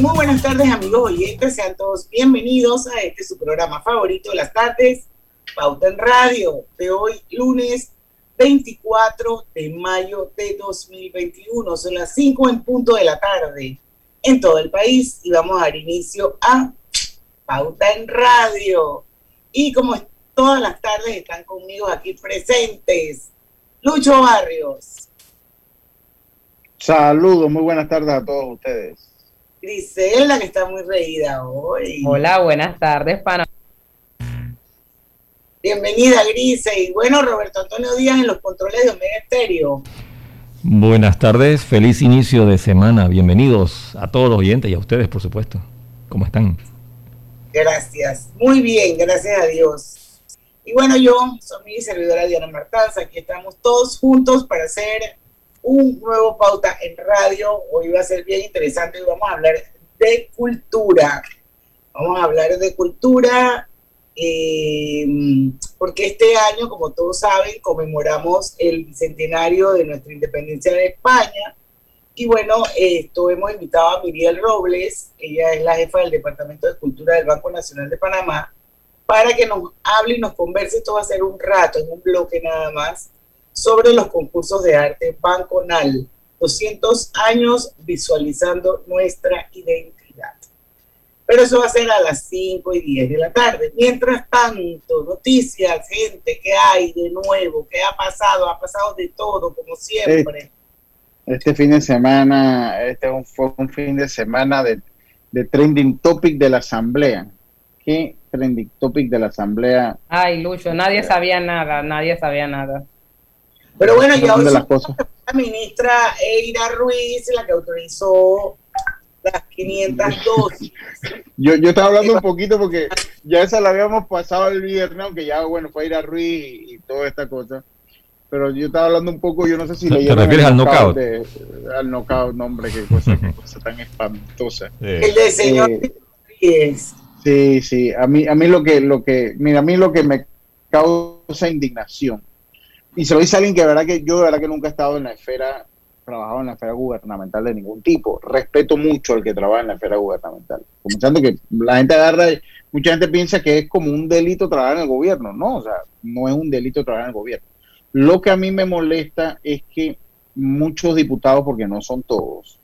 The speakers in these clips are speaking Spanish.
Muy buenas tardes amigos oyentes, sean todos bienvenidos a este su programa favorito de las tardes, Pauta en Radio, de hoy lunes 24 de mayo de 2021. Son las 5 en punto de la tarde en todo el país y vamos a dar inicio a Pauta en Radio. Y como todas las tardes están conmigo aquí presentes, Lucho Barrios. Saludos, muy buenas tardes a todos ustedes. Griselda, que está muy reída hoy. Hola, buenas tardes, Panamá. Bienvenida, Grise. Y bueno, Roberto Antonio Díaz en los controles de Omega Estéreo. Buenas tardes, feliz inicio de semana. Bienvenidos a todos los oyentes y a ustedes, por supuesto. ¿Cómo están? Gracias. Muy bien, gracias a Dios. Y bueno, yo soy mi servidora Diana Martaz. Aquí estamos todos juntos para hacer un nuevo pauta en radio. Hoy va a ser bien interesante y vamos a hablar de cultura. Vamos a hablar de cultura eh, porque este año, como todos saben, conmemoramos el bicentenario de nuestra independencia de España. Y bueno, esto hemos invitado a Miriel Robles, ella es la jefa del Departamento de Cultura del Banco Nacional de Panamá, para que nos hable y nos converse. Esto va a ser un rato, en un bloque nada más, sobre los concursos de arte Banconal. 200 años visualizando nuestra identidad pero eso va a ser a las 5 y 10 de la tarde. Mientras tanto, noticias, gente, ¿qué hay de nuevo? ¿Qué ha pasado? Ha pasado de todo, como siempre. Este fin de semana, este fue un fin de semana de, trending topic de la asamblea. ¿Qué trending topic de la asamblea? Ay, Lucho, nadie sabía nada, nadie sabía nada. Pero bueno, ya hoy la ministra Eira Ruiz, la que autorizó las 502. yo, yo estaba hablando un poquito porque ya esa la habíamos pasado el viernes, aunque ya, bueno, fue a ir a Ruiz y, toda esta cosa. Pero yo estaba hablando un poco, yo no sé si le ¿Te refieres al knockout? al knockout, nombre, qué cosa, qué cosa tan espantosa. El de señor eh, Sí, sí, a mí, a mí lo que, lo que, mira, a mí lo que me causa indignación, y se lo dice alguien que de verdad que yo de verdad que nunca he estado en la esfera trabajado en la esfera gubernamental de ningún tipo. Respeto mucho al que trabaja en la esfera gubernamental. Comenzando que la gente agarra, mucha gente piensa que es como un delito trabajar en el gobierno. No, o sea, no es un delito trabajar en el gobierno. Lo que a mí me molesta es que muchos diputados, porque no son todos,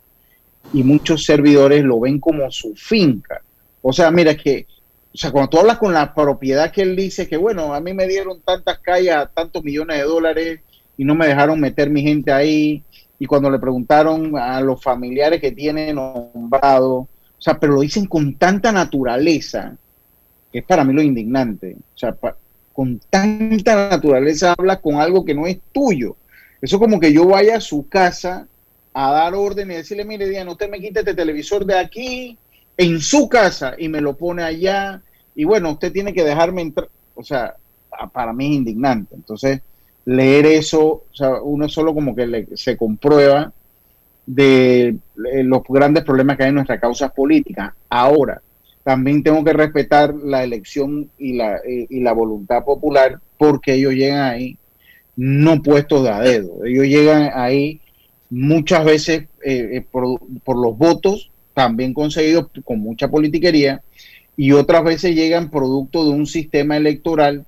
y muchos servidores lo ven como su finca. O sea, mira, que, o sea, cuando tú hablas con la propiedad que él dice que, bueno, a mí me dieron tantas calles tantos millones de dólares y no me dejaron meter mi gente ahí, y cuando le preguntaron a los familiares que tiene nombrado, o sea, pero lo dicen con tanta naturaleza, que es para mí lo indignante, o sea, con tanta naturaleza habla con algo que no es tuyo. Eso como que yo vaya a su casa a dar órdenes y decirle, mire, Diana, usted me quita este televisor de aquí, en su casa, y me lo pone allá, y bueno, usted tiene que dejarme entrar, o sea, para mí es indignante. Entonces, leer eso, uno solo como que se comprueba de eh, los grandes problemas que hay en nuestra causa política. Ahora, también tengo que respetar la elección y la, eh, y la voluntad popular porque ellos llegan ahí no puestos de a dedo. Ellos llegan ahí muchas veces eh, por, por, los votos, también conseguidos con mucha politiquería, y otras veces llegan producto de un sistema electoral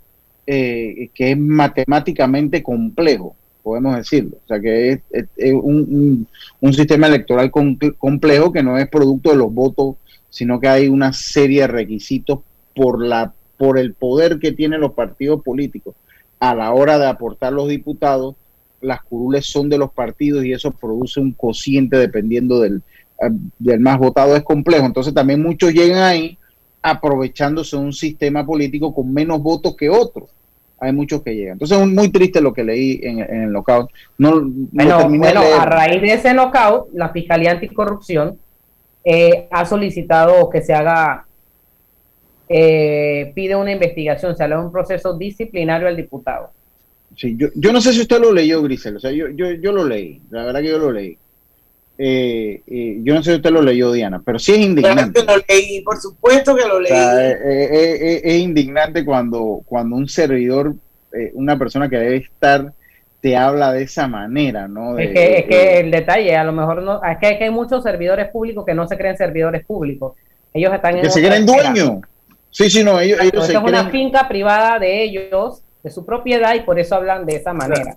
eh, que es matemáticamente complejo, podemos decirlo. O sea, que es, un, sistema electoral complejo que no es producto de los votos, sino que hay una serie de requisitos por, la, por el poder que tienen los partidos políticos a la hora de aportar los diputados. Las curules son de los partidos y eso produce un cociente dependiendo del, del más votado. Es complejo. Entonces también muchos llegan ahí aprovechándose un sistema político con menos votos que otros. Hay muchos que llegan. Entonces es muy triste lo que leí en, el lockout. No, bueno, a raíz de ese lockout, la Fiscalía Anticorrupción eh, ha solicitado que se haga eh, pide una investigación, se le un proceso disciplinario al diputado. Sí, yo, yo no sé si usted lo leyó, Grisel, o sea, yo, yo, yo lo leí, la verdad que yo lo leí. Eh, eh, yo no sé si usted lo leyó, Diana, pero sí es indignante. lo leí, por supuesto que lo leí. es indignante cuando, cuando un servidor, una persona que debe estar, te habla de esa manera, ¿no? es, que, es que el detalle, a lo mejor no, es que, hay muchos servidores públicos que no se creen servidores públicos. Ellos están en. Que se creen dueños. Sí, sí, no, ellos, ellos es una finca privada de ellos, de su propiedad, y por eso hablan de esa manera.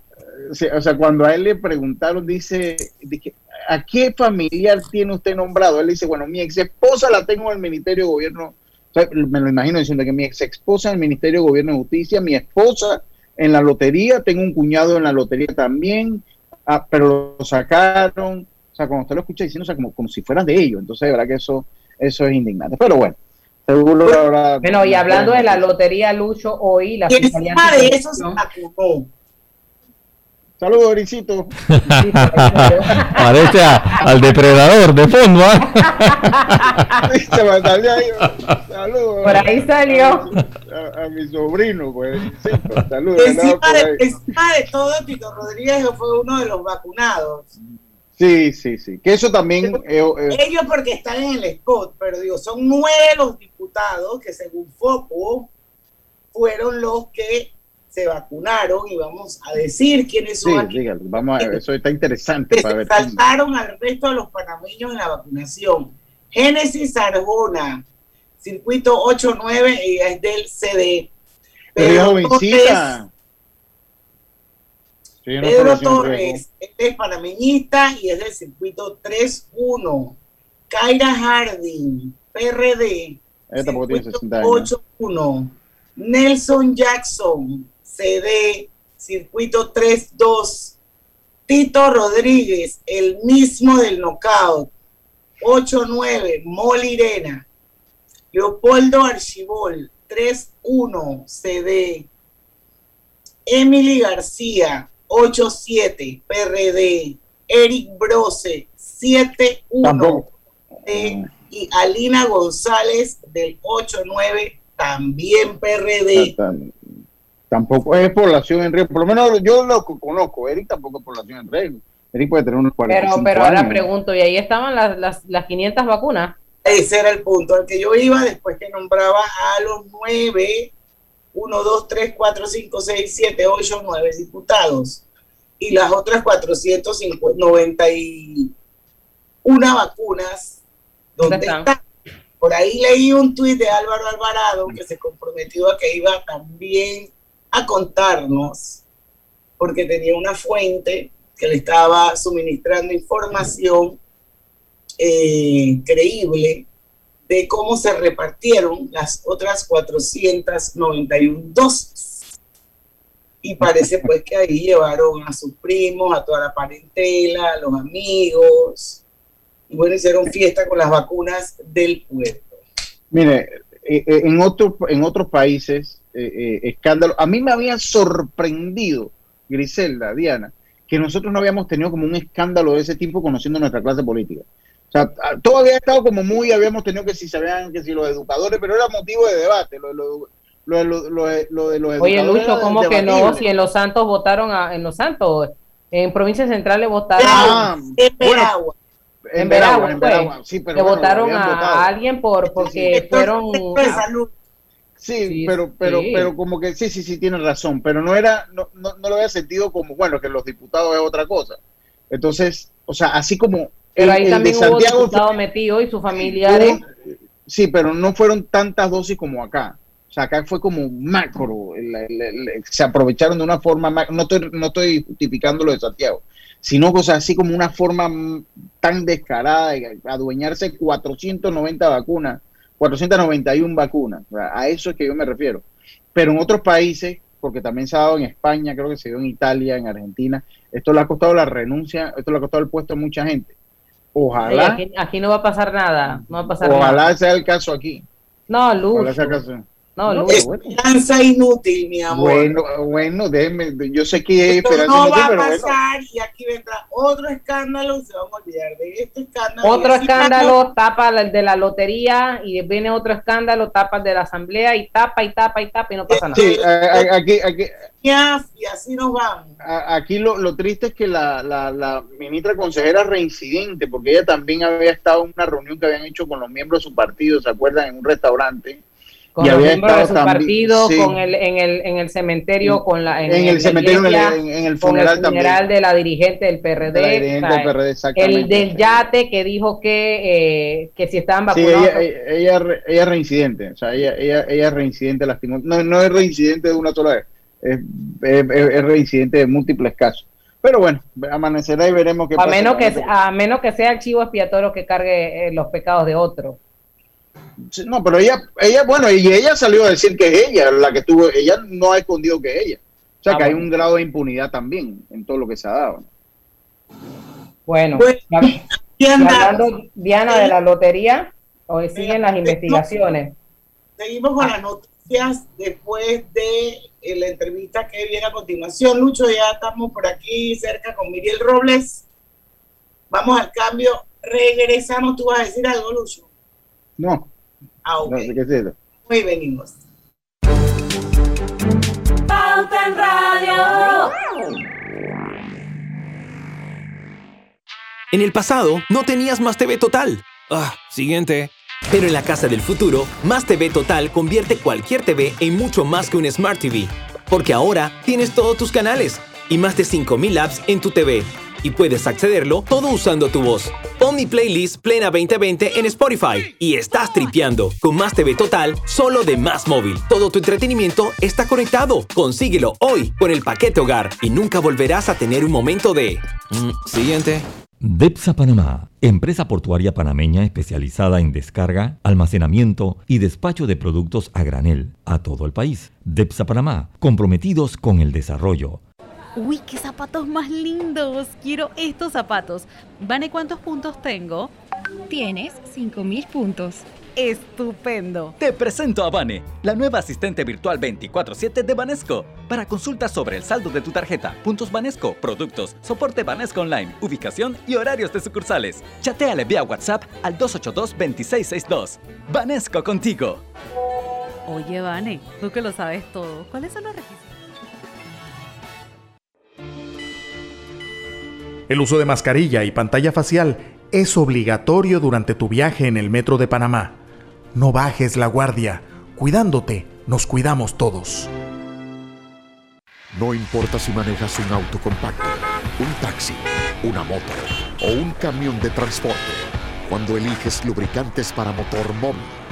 O sea, cuando a él le preguntaron, dice, ¿a qué familiar tiene usted nombrado? Él dice, bueno, mi ex esposa la tengo en el Ministerio de Gobierno, me lo imagino diciendo que mi ex esposa en el Ministerio de Gobierno de Justicia, mi esposa en la lotería, tengo un cuñado en la lotería también, ah, pero lo sacaron, o sea, cuando usted lo escucha diciendo, o sea, como, como si fueran de ellos, entonces de verdad que eso, eso es indignante. Pero bueno, bueno, y hablando de la lotería Lucho, hoy la Fiscalía de eso se Saludos, Oricito. Parece al depredador de fondo. ¿ah? Saludos. Por ahí salió. A, mi sobrino, pues. Saludos. Encima, de, encima de todo, Tito Rodríguez fue uno de los vacunados. Sí, sí, sí. Que eso también. Eh, eh, ellos porque están en el spot, pero digo, son nueve los diputados que según Foco fueron los que se vacunaron y vamos a decir quiénes son. Sí, vamos a ver, eso está interesante que para saltaron al resto de los panameños en la vacunación. Génesis Arjona, circuito 89, ella es del CD. Pero, jovencita. Pedro Torres es panameñista y es del circuito 3-1. Kaira Harding, PRD, 8-1. Nelson Jackson, CD, circuito 3-2. Tito Rodríguez, el mismo del knockout, 8-9. Molirena. Leopoldo Archibol, 3-1, CD. Emily García, 87 PRD, Eric Brose 71 y Alina González del 89 también PRD. Tampoco es población en riesgo, por lo menos yo lo conozco, Eric tampoco es población en riesgo. Eric puede tener unos 45 Pero, pero ahora pregunto, ¿y ahí estaban las, las, las 500 vacunas? Ese era el punto al que yo iba después que nombraba a los nueve 1, 2, 3, 4, 5, 6, 7, 8, 9 diputados y las otras 491 vacunas, ¿dónde están? Por ahí leí un tuit de Álvaro Alvarado que se comprometió a que iba también a contarnos, porque tenía una fuente que le estaba suministrando información eh, creíble de cómo se repartieron las otras 491 dosis. Y parece pues que ahí llevaron a sus primos, a toda la parentela, a los amigos, y bueno, hicieron fiesta con las vacunas del pueblo. Mire, eh, eh, en, otros en otros países, eh, escándalo, a mí me había sorprendido, Griselda, Diana, que nosotros no habíamos tenido como un escándalo de ese tipo conociendo nuestra clase política. O sea, todo había estado como muy, habíamos tenido que si sabían que si los educadores, pero era motivo de debate, lo, lo, lo, lo de los educadores. Oye, Lucho, ¿cómo que no? Si en Los Santos votaron, a, en Los Santos, en provincias centrales votaron. Ah, en Veragua. En Veragua, en Veragua, sí, pero. votaron a, alguien por porque fueron. Sí, pero, pero, pero como que sí, sí, sí, tiene razón, pero no era, no, no, no lo había sentido como, bueno, que los diputados es otra cosa. Entonces, o sea, así como pero ahí también hubo diputado metido y sus familiares. sí, pero no fueron tantas dosis como acá. O sea, acá fue como macro. se aprovecharon de una forma, no estoy, no estoy justificando lo de Santiago, sino cosas así como una forma tan descarada de adueñarse 490 vacunas, 491 vacunas. a eso es que yo me refiero. Pero en otros países, porque también se ha dado en España, creo que se dio en Italia, en Argentina, esto le ha costado la renuncia, esto le ha costado el puesto a mucha gente. Ojalá. aquí, no va a pasar nada. No va a pasar ojalá sea el caso aquí. No, Luz. No, no esperanza inútil, mi amor. Bueno, bueno, déjeme, yo sé que es esperanza no va a pasar y aquí vendrá otro escándalo, se van a olvidar de este escándalo. Otro escándalo, tapa el de la lotería y viene otro escándalo, tapa el de la asamblea y tapa y tapa y tapa y no pasa nada. Sí, aquí, aquí, y así nos vamos. Aquí lo, lo triste es que la, la, la, ministra consejera reincidente, porque ella también había estado en una reunión que habían hecho con los miembros de su partido, ¿se acuerdan? En un restaurante con y los miembros de su partido, con el, en, el, en el cementerio, con la, en, el cementerio, en, el funeral, con el de la dirigente del PRD, el del yate que dijo que, eh, que si estaban vacunados. Sí, ella, ella, ella, es reincidente, o sea, ella, ella, ella es reincidente, no, no es reincidente de una sola vez, es, es, reincidente de múltiples casos. Pero bueno, amanecerá y veremos qué a Menos que, a menos que sea el chivo expiatorio que cargue eh, los pecados de otro. No, pero ella, ella, bueno, y ella salió a decir que es ella la que tuvo, ella no ha escondido que es ella. O sea, ah, que hay un grado de impunidad también en todo lo que se ha dado. Bueno, pues, hablando, Diana, de la lotería, hoy siguen las investigaciones. Seguimos con las noticias después de eh, la entrevista que viene a continuación. Lucho, ya estamos por aquí cerca con Miriel Robles. Vamos al cambio. Regresamos. ¿Tú vas a decir algo, Lucho? No. Ah, Muy venimos. Pauta en Radio. En el pasado, no tenías más TV Total. Ah, siguiente. Pero en la casa del futuro, Más TV Total convierte cualquier TV en mucho más que un Smart TV. Porque ahora tienes todos tus canales y más de 5.000 apps en tu TV y puedes accederlo todo usando tu voz. Pon mi playlist Plena 2020 en Spotify y estás tripeando con Más TV Total solo de Más Móvil. Todo tu entretenimiento está conectado. Consíguelo hoy con el paquete hogar y nunca volverás a tener un momento de... Mm, siguiente. DEPSA Panamá, empresa portuaria panameña especializada en descarga, almacenamiento y despacho de productos a granel a todo el país. DEPSA Panamá, comprometidos con el desarrollo Uy, qué zapatos más lindos. Quiero estos zapatos. Vane, ¿cuántos puntos tengo? Tienes 5000 puntos. Estupendo. Te presento a Vane, la nueva asistente virtual 24/7 de Banesco. Para consultas sobre el saldo de tu tarjeta, puntos Banesco, productos, soporte Banesco Online, ubicación y horarios de sucursales. Chateale vía WhatsApp al 282-2662. Banesco contigo. Oye, Vane, tú que lo sabes todo, ¿cuáles son los requisitos? El uso de mascarilla y pantalla facial es obligatorio durante tu viaje en el metro de Panamá. No bajes la guardia. Cuidándote, nos cuidamos todos. No importa si manejas un auto compacto, un taxi, una moto o un camión de transporte. Cuando eliges lubricantes para motor móvil,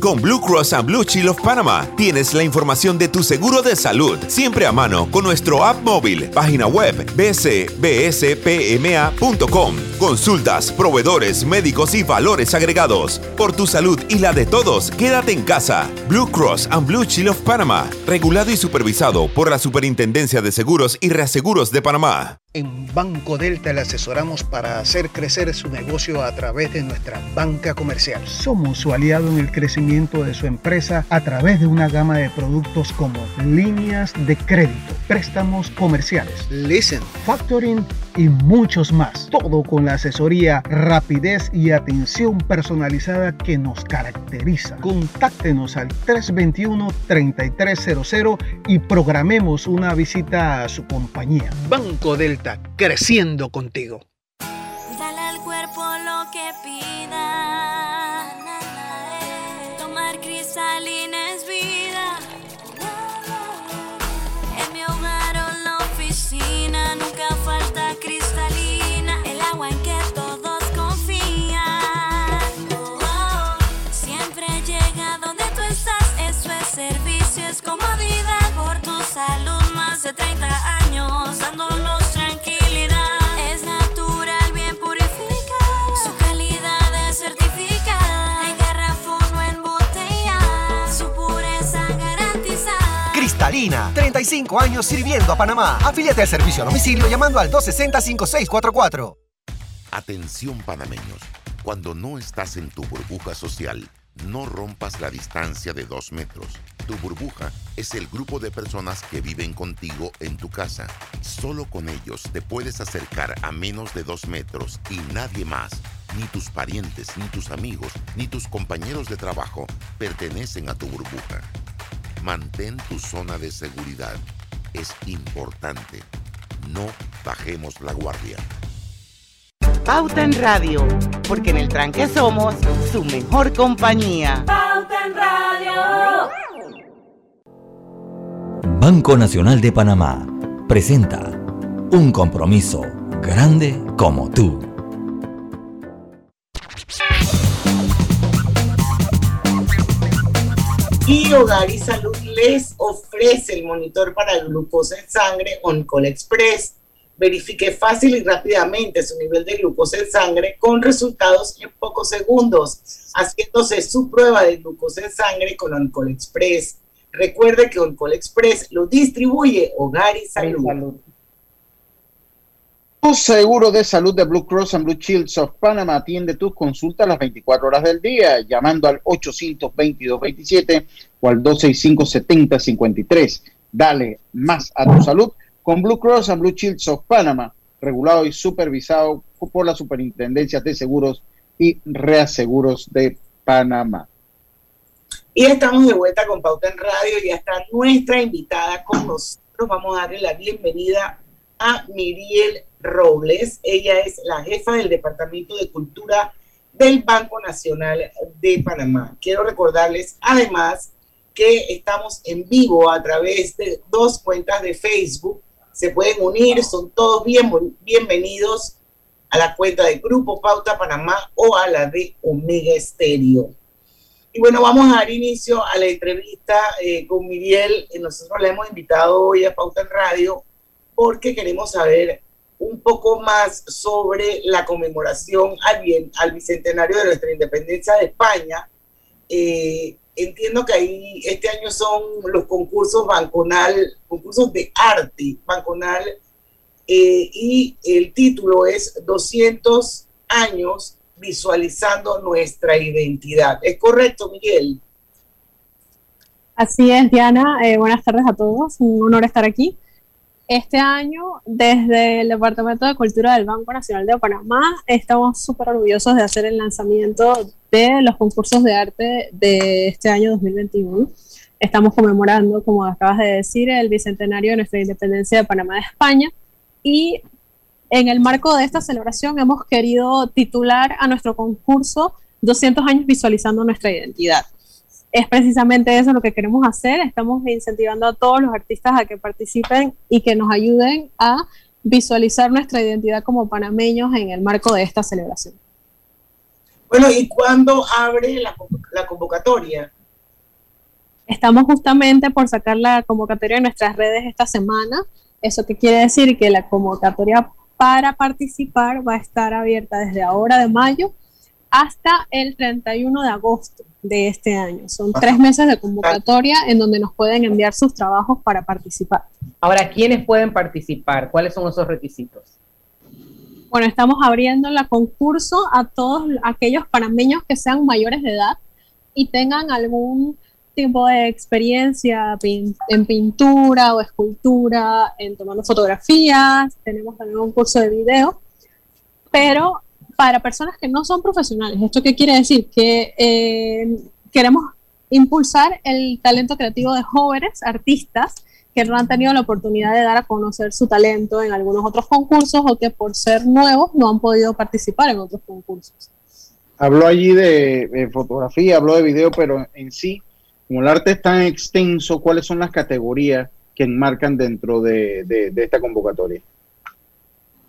Con Blue Cross and Blue Shield of Panama tienes la información de tu seguro de salud siempre a mano con nuestro app móvil, página web bcbspma.com. Consultas, proveedores, médicos y valores agregados. Por tu salud y la de todos, quédate en casa. Blue Cross and Blue Shield of Panama, regulado y supervisado por la Superintendencia de Seguros y Reaseguros de Panamá. En Banco Delta le asesoramos para hacer crecer su negocio a través de nuestra banca comercial. Somos su aliado en el crecimiento de su empresa a través de una gama de productos como líneas de crédito, préstamos comerciales, listen, factoring y muchos más. Todo con la asesoría, rapidez y atención personalizada que nos caracteriza. Contáctenos al 321-3300 y programemos una visita a su compañía. Banco Delta creciendo contigo. Esquina. 35 años sirviendo a Panamá. Afíliate al servicio a domicilio llamando al 260-5644. Atención panameños. Cuando no estás en tu burbuja social, no rompas la distancia de dos metros. Tu burbuja es el grupo de personas que viven contigo en tu casa. Solo con ellos te puedes acercar a menos de dos metros y nadie más, ni tus parientes, ni tus amigos, ni tus compañeros de trabajo pertenecen a tu burbuja. Mantén tu zona de seguridad. Es importante. No bajemos la guardia. Pauta en Radio, porque en el tranque somos su mejor compañía. Pauta en Radio. Banco Nacional de Panamá presenta un compromiso grande como tú. Y Hogar y Salud les ofrece el monitor para glucosa en sangre OnCall Express. Verifique fácil y rápidamente su nivel de glucosa en sangre con resultados en pocos segundos, haciéndose su prueba de glucosa en sangre con OnCall Express. Recuerde que OnCall Express lo distribuye Hogar y Salud. Tu seguro de salud de Blue Cross and Blue Shields of Panama atiende tus consultas las 24 horas del día, llamando al 822-27 o al 265-7053. Dale más a tu salud con Blue Cross and Blue Shields of Panama, regulado y supervisado por las superintendencias de seguros y reaseguros de Panamá. Y estamos de vuelta con Pauta en Radio. Ya está nuestra invitada con nosotros. Vamos a darle la bienvenida a Miriel Robles. Ella es la jefa del Departamento de Cultura del Banco Nacional de Panamá. Quiero recordarles además que estamos en vivo a través de dos cuentas de Facebook. Se pueden unir, son todos bien, bienvenidos a la cuenta de Grupo Pauta Panamá o a la de Omega Estéreo. Y bueno, vamos a dar inicio a la entrevista eh, con Miriel. Nosotros la hemos invitado hoy a Pauta en Radio porque queremos saber un poco más sobre la conmemoración al, bien, al bicentenario de nuestra independencia de España. Eh, entiendo que ahí este año son los concursos Banconal, concursos de arte Banconal, eh, y el título es 200 años visualizando nuestra identidad. ¿Es correcto, Miguel? Así es, Diana. Eh, buenas tardes a todos. Un honor estar aquí. Este año, desde el Departamento de Cultura del Banco Nacional de Panamá, estamos súper orgullosos de hacer el lanzamiento de los concursos de arte de este año 2021. Estamos conmemorando, como acabas de decir, el bicentenario de nuestra independencia de Panamá de España y en el marco de esta celebración hemos querido titular a nuestro concurso 200 años visualizando nuestra identidad es precisamente eso lo que queremos hacer. Estamos incentivando a todos los artistas a que participen y que nos ayuden a visualizar nuestra identidad como panameños en el marco de esta celebración. Bueno, ¿y cuándo abre la, convocatoria? Estamos justamente por sacar la convocatoria en nuestras redes esta semana. ¿Eso qué quiere decir? Que la convocatoria para participar va a estar abierta desde ahora de mayo hasta el 31 de agosto de este año. Son tres meses de convocatoria en donde nos pueden enviar sus trabajos para participar. Ahora, ¿quiénes pueden participar? ¿Cuáles son esos requisitos? Bueno, estamos abriendo la concurso a todos aquellos panameños que sean mayores de edad y tengan algún tipo de experiencia en pintura o escultura, en tomando fotografías, tenemos también un curso de video, pero para personas que no son profesionales. ¿Esto qué quiere decir? Que eh, queremos impulsar el talento creativo de jóvenes artistas que no han tenido la oportunidad de dar a conocer su talento en algunos otros concursos o que por ser nuevos no han podido participar en otros concursos. Habló allí de, fotografía, habló de video, pero en sí, como el arte es tan extenso, ¿cuáles son las categorías que enmarcan dentro de esta convocatoria?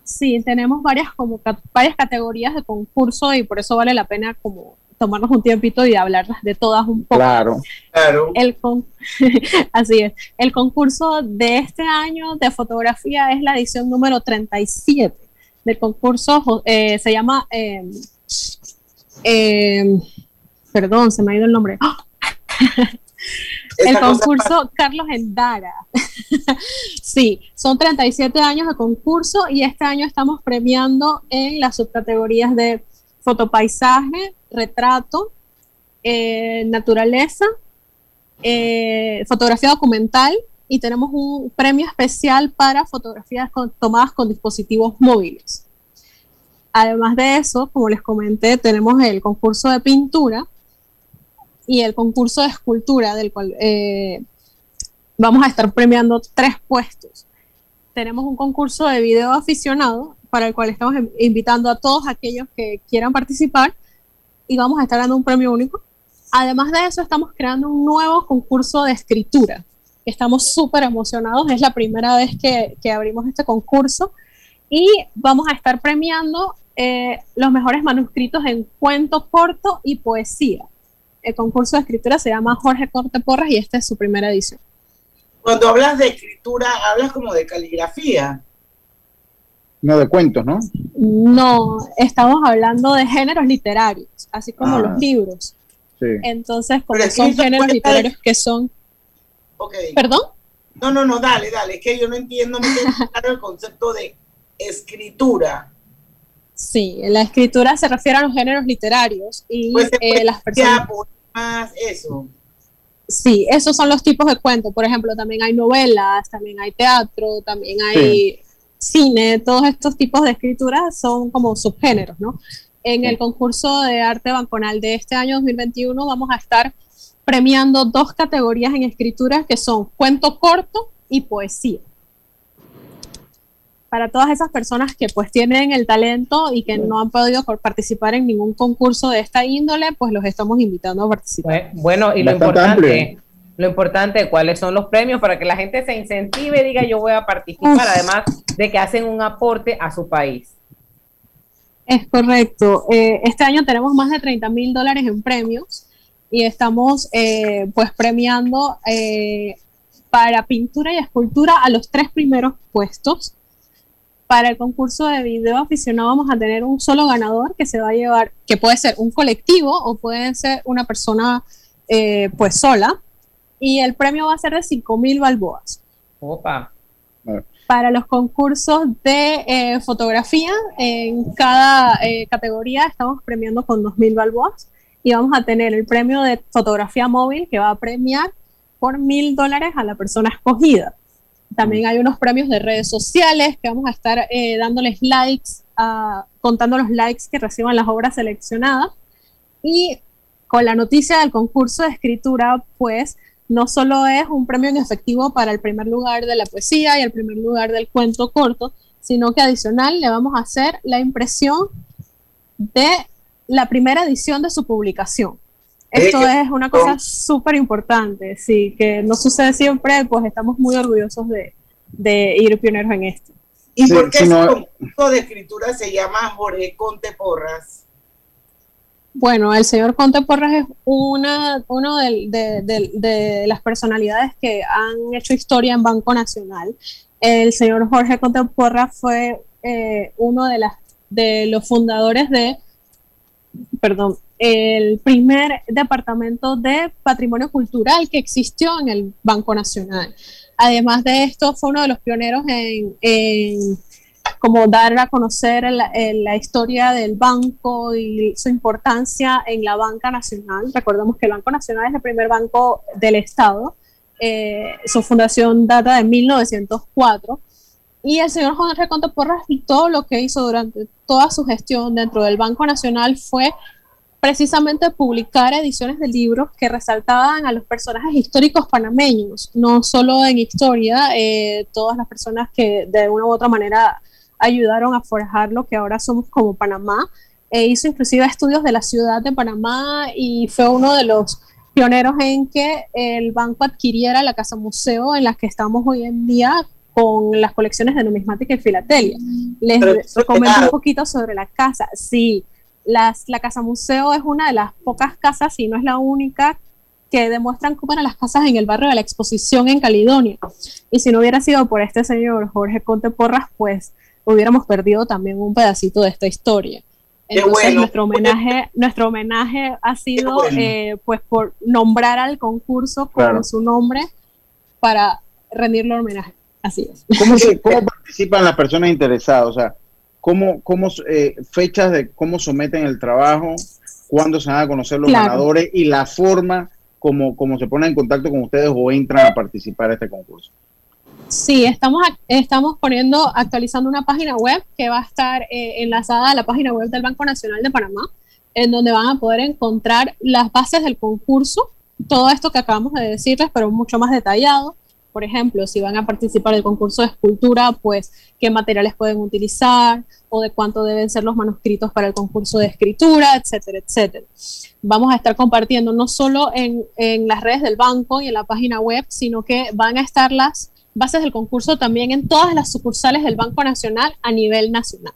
Sí, tenemos varias, como, varias categorías de concurso y por eso vale la pena como tomarnos un tiempito y hablarlas de todas un poco. Claro, claro. El Así es. El concurso de este año de fotografía es la edición número 37 del concurso. Eh, se llama... Em, em, perdón, se me ha ido el nombre. El concurso Carlos Endara. sí, son 37 años de concurso y este año estamos premiando en las subcategorías de fotopaisaje, retrato, eh, naturaleza, eh, fotografía documental y tenemos un premio especial para fotografías tomadas con dispositivos móviles. Además de eso, como les comenté, tenemos el concurso de pintura y el concurso de escultura, del cual eh, vamos a estar premiando tres puestos. Tenemos un concurso de video aficionado para el cual estamos invitando a todos aquellos que quieran participar y vamos a estar dando un premio único. Además de eso, estamos creando un nuevo concurso de escritura. Estamos súper emocionados, es la primera vez que, que, abrimos este concurso y vamos a estar premiando eh, los mejores manuscritos en cuento corto y poesía. El concurso de escritura se llama Jorge Corte Porras y esta es su primera edición. Cuando hablas de escritura, hablas como de caligrafía. No de cuentos, ¿no? No, estamos hablando de géneros literarios, así como los libros. Sí. Entonces, como son géneros literarios que son... Okay. ¿Perdón? No, no, no, dale, dale, es que yo no entiendo muy claro el concepto de escritura. Sí, la escritura se refiere a los géneros literarios y Pues se eh, puede las personas... más eso. Sí, esos son los tipos de cuentos. Por ejemplo, también hay novelas, también hay teatro, también hay cine. Todos estos tipos de escritura son como subgéneros, ¿no? En el concurso de arte banconal de este año 2021 vamos a estar premiando dos categorías en escritura que son cuento corto y poesía. Para todas esas personas que pues tienen el talento y que no han podido participar en ningún concurso de esta índole, pues los estamos invitando a participar. Bueno, y lo Bastante importante, amplio. lo importante, cuáles son los premios para que la gente se incentive y diga yo voy a participar, Uf. además de que hacen un aporte a su país. Es correcto. Eh, este año tenemos más de 30 mil dólares en premios y estamos eh, pues premiando eh, para pintura y escultura a los tres primeros puestos. Para el concurso de video aficionado vamos a tener un solo ganador que se va a llevar, que puede ser un colectivo o puede ser una persona eh, pues sola. Y el premio va a ser de 5 mil balboas. Opa. Para los concursos de eh, fotografía, en cada eh, categoría estamos premiando con 2.000 balboas y vamos a tener el premio de fotografía móvil que va a premiar por mil dólares a la persona escogida. También hay unos premios de redes sociales que vamos a estar eh, dándoles likes, a- contando los likes que reciban las obras seleccionadas. Y con la noticia del concurso de escritura, pues no solo es un premio en efectivo para el primer lugar de la poesía y el primer lugar del cuento corto, sino que adicional le vamos a hacer la impresión de la primera edición de su publicación. Esto Eh, es una cosa súper importante, sí, que no sucede siempre, pues estamos muy orgullosos de, de ir pioneros en esto. ¿Y por qué ese concurso de escritura se llama Jorge Conte Porras? Bueno, el señor Conte Porras es una, uno de, de- de las personalidades que han hecho historia en Banco Nacional. El señor Jorge Conte Porras fue eh, uno de, las, de los fundadores de, perdón, el primer departamento de patrimonio cultural que existió en el Banco Nacional. Además de esto, fue uno de los pioneros en, en como dar a conocer la, historia del banco y su importancia en la banca nacional. Recordemos que el Banco Nacional es el primer banco del Estado. Eh, su fundación data de 1904. Y el señor Jorge Conte Porras todo lo que hizo durante toda su gestión dentro del Banco Nacional fue precisamente publicar ediciones de libros que resaltaban a los personajes históricos panameños, no solo en historia, eh, todas las personas que de una u otra manera ayudaron a forjar lo que ahora somos como Panamá. Eh, hizo inclusive estudios de la ciudad de Panamá y fue uno de los pioneros en que el banco adquiriera la casa museo en la que estamos hoy en día con las colecciones de numismática y filatelia. Les Pero claro. un poquito sobre la casa. Sí, las, la casa museo es una de las pocas casas, y no es la única, que demuestran cómo eran las casas en el barrio de la exposición en Caledonia. Y si no hubiera sido por este señor Jorge Conte Porras, pues hubiéramos perdido también un pedacito de esta historia. Entonces nuestro homenaje, nuestro homenaje ha sido eh, pues por nombrar al concurso con su nombre para rendirle homenaje. Así es. ¿Cómo, participan las personas interesadas? O sea, ¿cómo, cómo eh, fechas de cómo someten el trabajo, cuándo se van a conocer los ganadores y la forma como, como se ponen en contacto con ustedes o entran a participar en este concurso? Sí, estamos, estamos poniendo, actualizando una página web que va a estar eh, enlazada a la página web del Banco Nacional de Panamá, en donde van a poder encontrar las bases del concurso, todo esto que acabamos de decirles, pero mucho más detallado. Por ejemplo, si van a participar del concurso de escultura, pues qué materiales pueden utilizar o de cuánto deben ser los manuscritos para el concurso de escritura, etcétera, etcétera. Vamos a estar compartiendo no solo en, las redes del banco y en la página web, sino que van a estar las bases del concurso también en todas las sucursales del Banco Nacional a nivel nacional.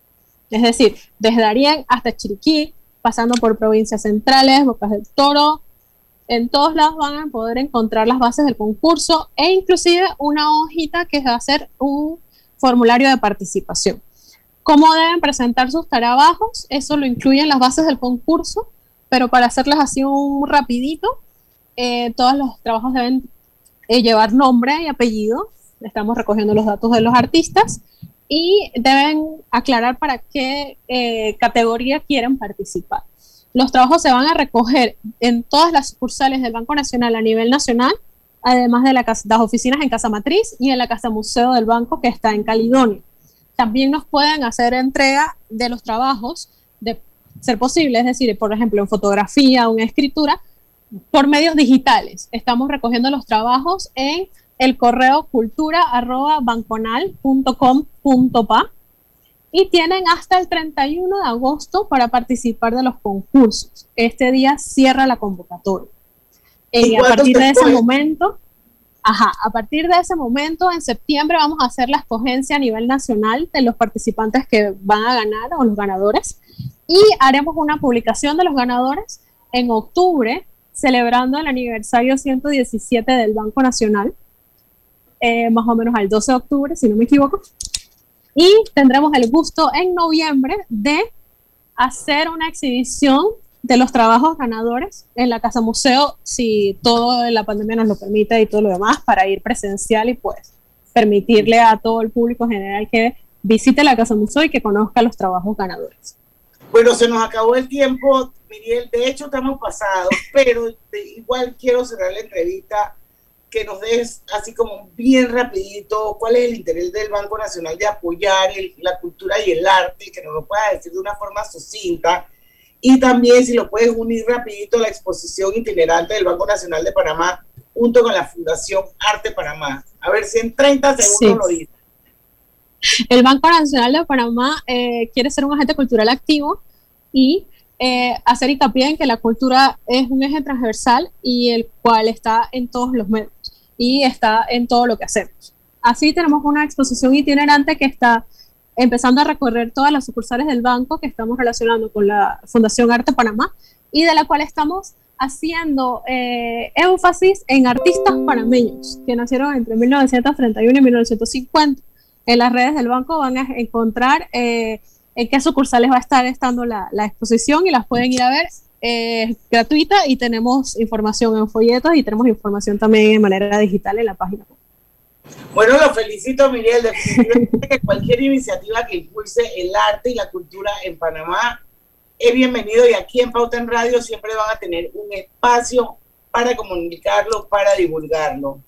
Es decir, desde Darien hasta Chiriquí, pasando por provincias centrales, Bocas del Toro, en todos lados van a poder encontrar las bases del concurso e inclusive una hojita que va a ser un formulario de participación. ¿Cómo deben presentar sus trabajos? Eso lo incluyen las bases del concurso, pero para hacerlas así un rapidito, eh, todos los trabajos deben eh, llevar nombre y apellido, estamos recogiendo los datos de los artistas y deben aclarar para qué eh, categoría quieren participar. Los trabajos se van a recoger en todas las sucursales del Banco Nacional a nivel nacional, además de las oficinas en Casa Matriz y en la Casa Museo del Banco que está en Caledonia. También nos pueden hacer entrega de los trabajos de ser posible, es decir, por ejemplo, en fotografía o en escritura, por medios digitales. Estamos recogiendo los trabajos en el correo cultura arroba banconal.com.pa y tienen hasta el 31 de agosto para participar de los concursos. Este día cierra la convocatoria. Y a partir de ese momento, ajá, a partir de ese momento, en septiembre vamos a hacer la escogencia a nivel nacional de los participantes que van a ganar o los ganadores y haremos una publicación de los ganadores en octubre, celebrando el aniversario 117 del Banco Nacional eh, más o menos al 12 de octubre, si no me equivoco. Y tendremos el gusto en noviembre de hacer una exhibición de los trabajos ganadores en la Casa Museo, si todo la pandemia nos lo permite y todo lo demás, para ir presencial y pues permitirle a todo el público general que visite la Casa Museo y que conozca los trabajos ganadores. Bueno, se nos acabó el tiempo, Miguel. De hecho, estamos pasados, pero igual quiero cerrar la entrevista que nos des así como bien rapidito cuál es el interés del Banco Nacional de apoyar la cultura y el arte, que nos lo pueda decir de una forma sucinta. Y también si lo puedes unir rapidito a la exposición itinerante del Banco Nacional de Panamá junto con la Fundación Arte Panamá. A ver si en 30 segundos lo dices. El Banco Nacional de Panamá eh, quiere ser un agente cultural activo y eh, hacer hincapié en que la cultura es un eje transversal y el cual está en todos los medios y está en todo lo que hacemos. Así tenemos una exposición itinerante que está empezando a recorrer todas las sucursales del banco que estamos relacionando con la Fundación Arte Panamá y de la cual estamos haciendo eh, énfasis en artistas panameños que nacieron entre 1931 y 1950. En las redes del banco van a encontrar eh, en qué sucursales va a estar estando la, la exposición y las pueden ir a ver es gratuita y tenemos información en folletos y tenemos información también de manera digital en la página Bueno, lo felicito, Miguel. Definitivamente que cualquier iniciativa que impulse el arte y la cultura en Panamá es bienvenido y aquí en Pauta en Radio siempre van a tener un espacio para comunicarlo, para divulgarlo.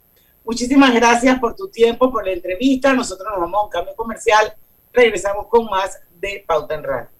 Muchísimas gracias por tu tiempo, por la entrevista. Nosotros nos vamos a un cambio comercial. Regresamos con más de Pauta en Radio.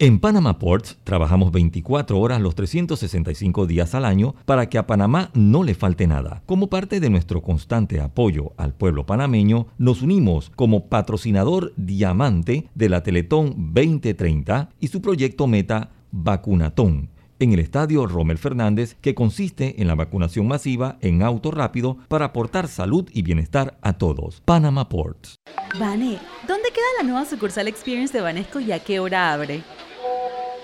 En Panama Ports trabajamos 24 horas los 365 días al año para que a Panamá no le falte nada. Como parte de nuestro constante apoyo al pueblo panameño, nos unimos como patrocinador diamante de la Teletón 2030 y su proyecto meta Vacunatón en el estadio Rommel Fernández, que consiste en la vacunación masiva en auto rápido para aportar salud y bienestar a todos. Panama Ports. Vane, ¿dónde queda la nueva sucursal Experience de Banesco y a qué hora abre?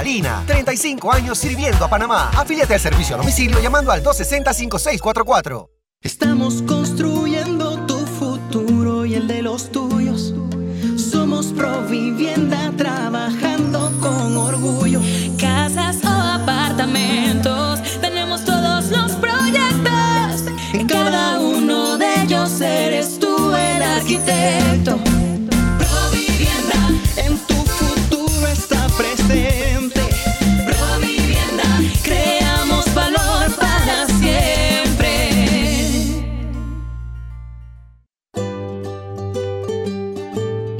Garantizada. Cristalina, 35 años sirviendo a Panamá. Afíliate al servicio a domicilio llamando al 260-5644. Estamos construyendo tu futuro y el de los tuyos. Somos Provivienda trabajando con orgullo. Casas o apartamentos, tenemos todos los proyectos. En cada uno de ellos eres tú el arquitecto.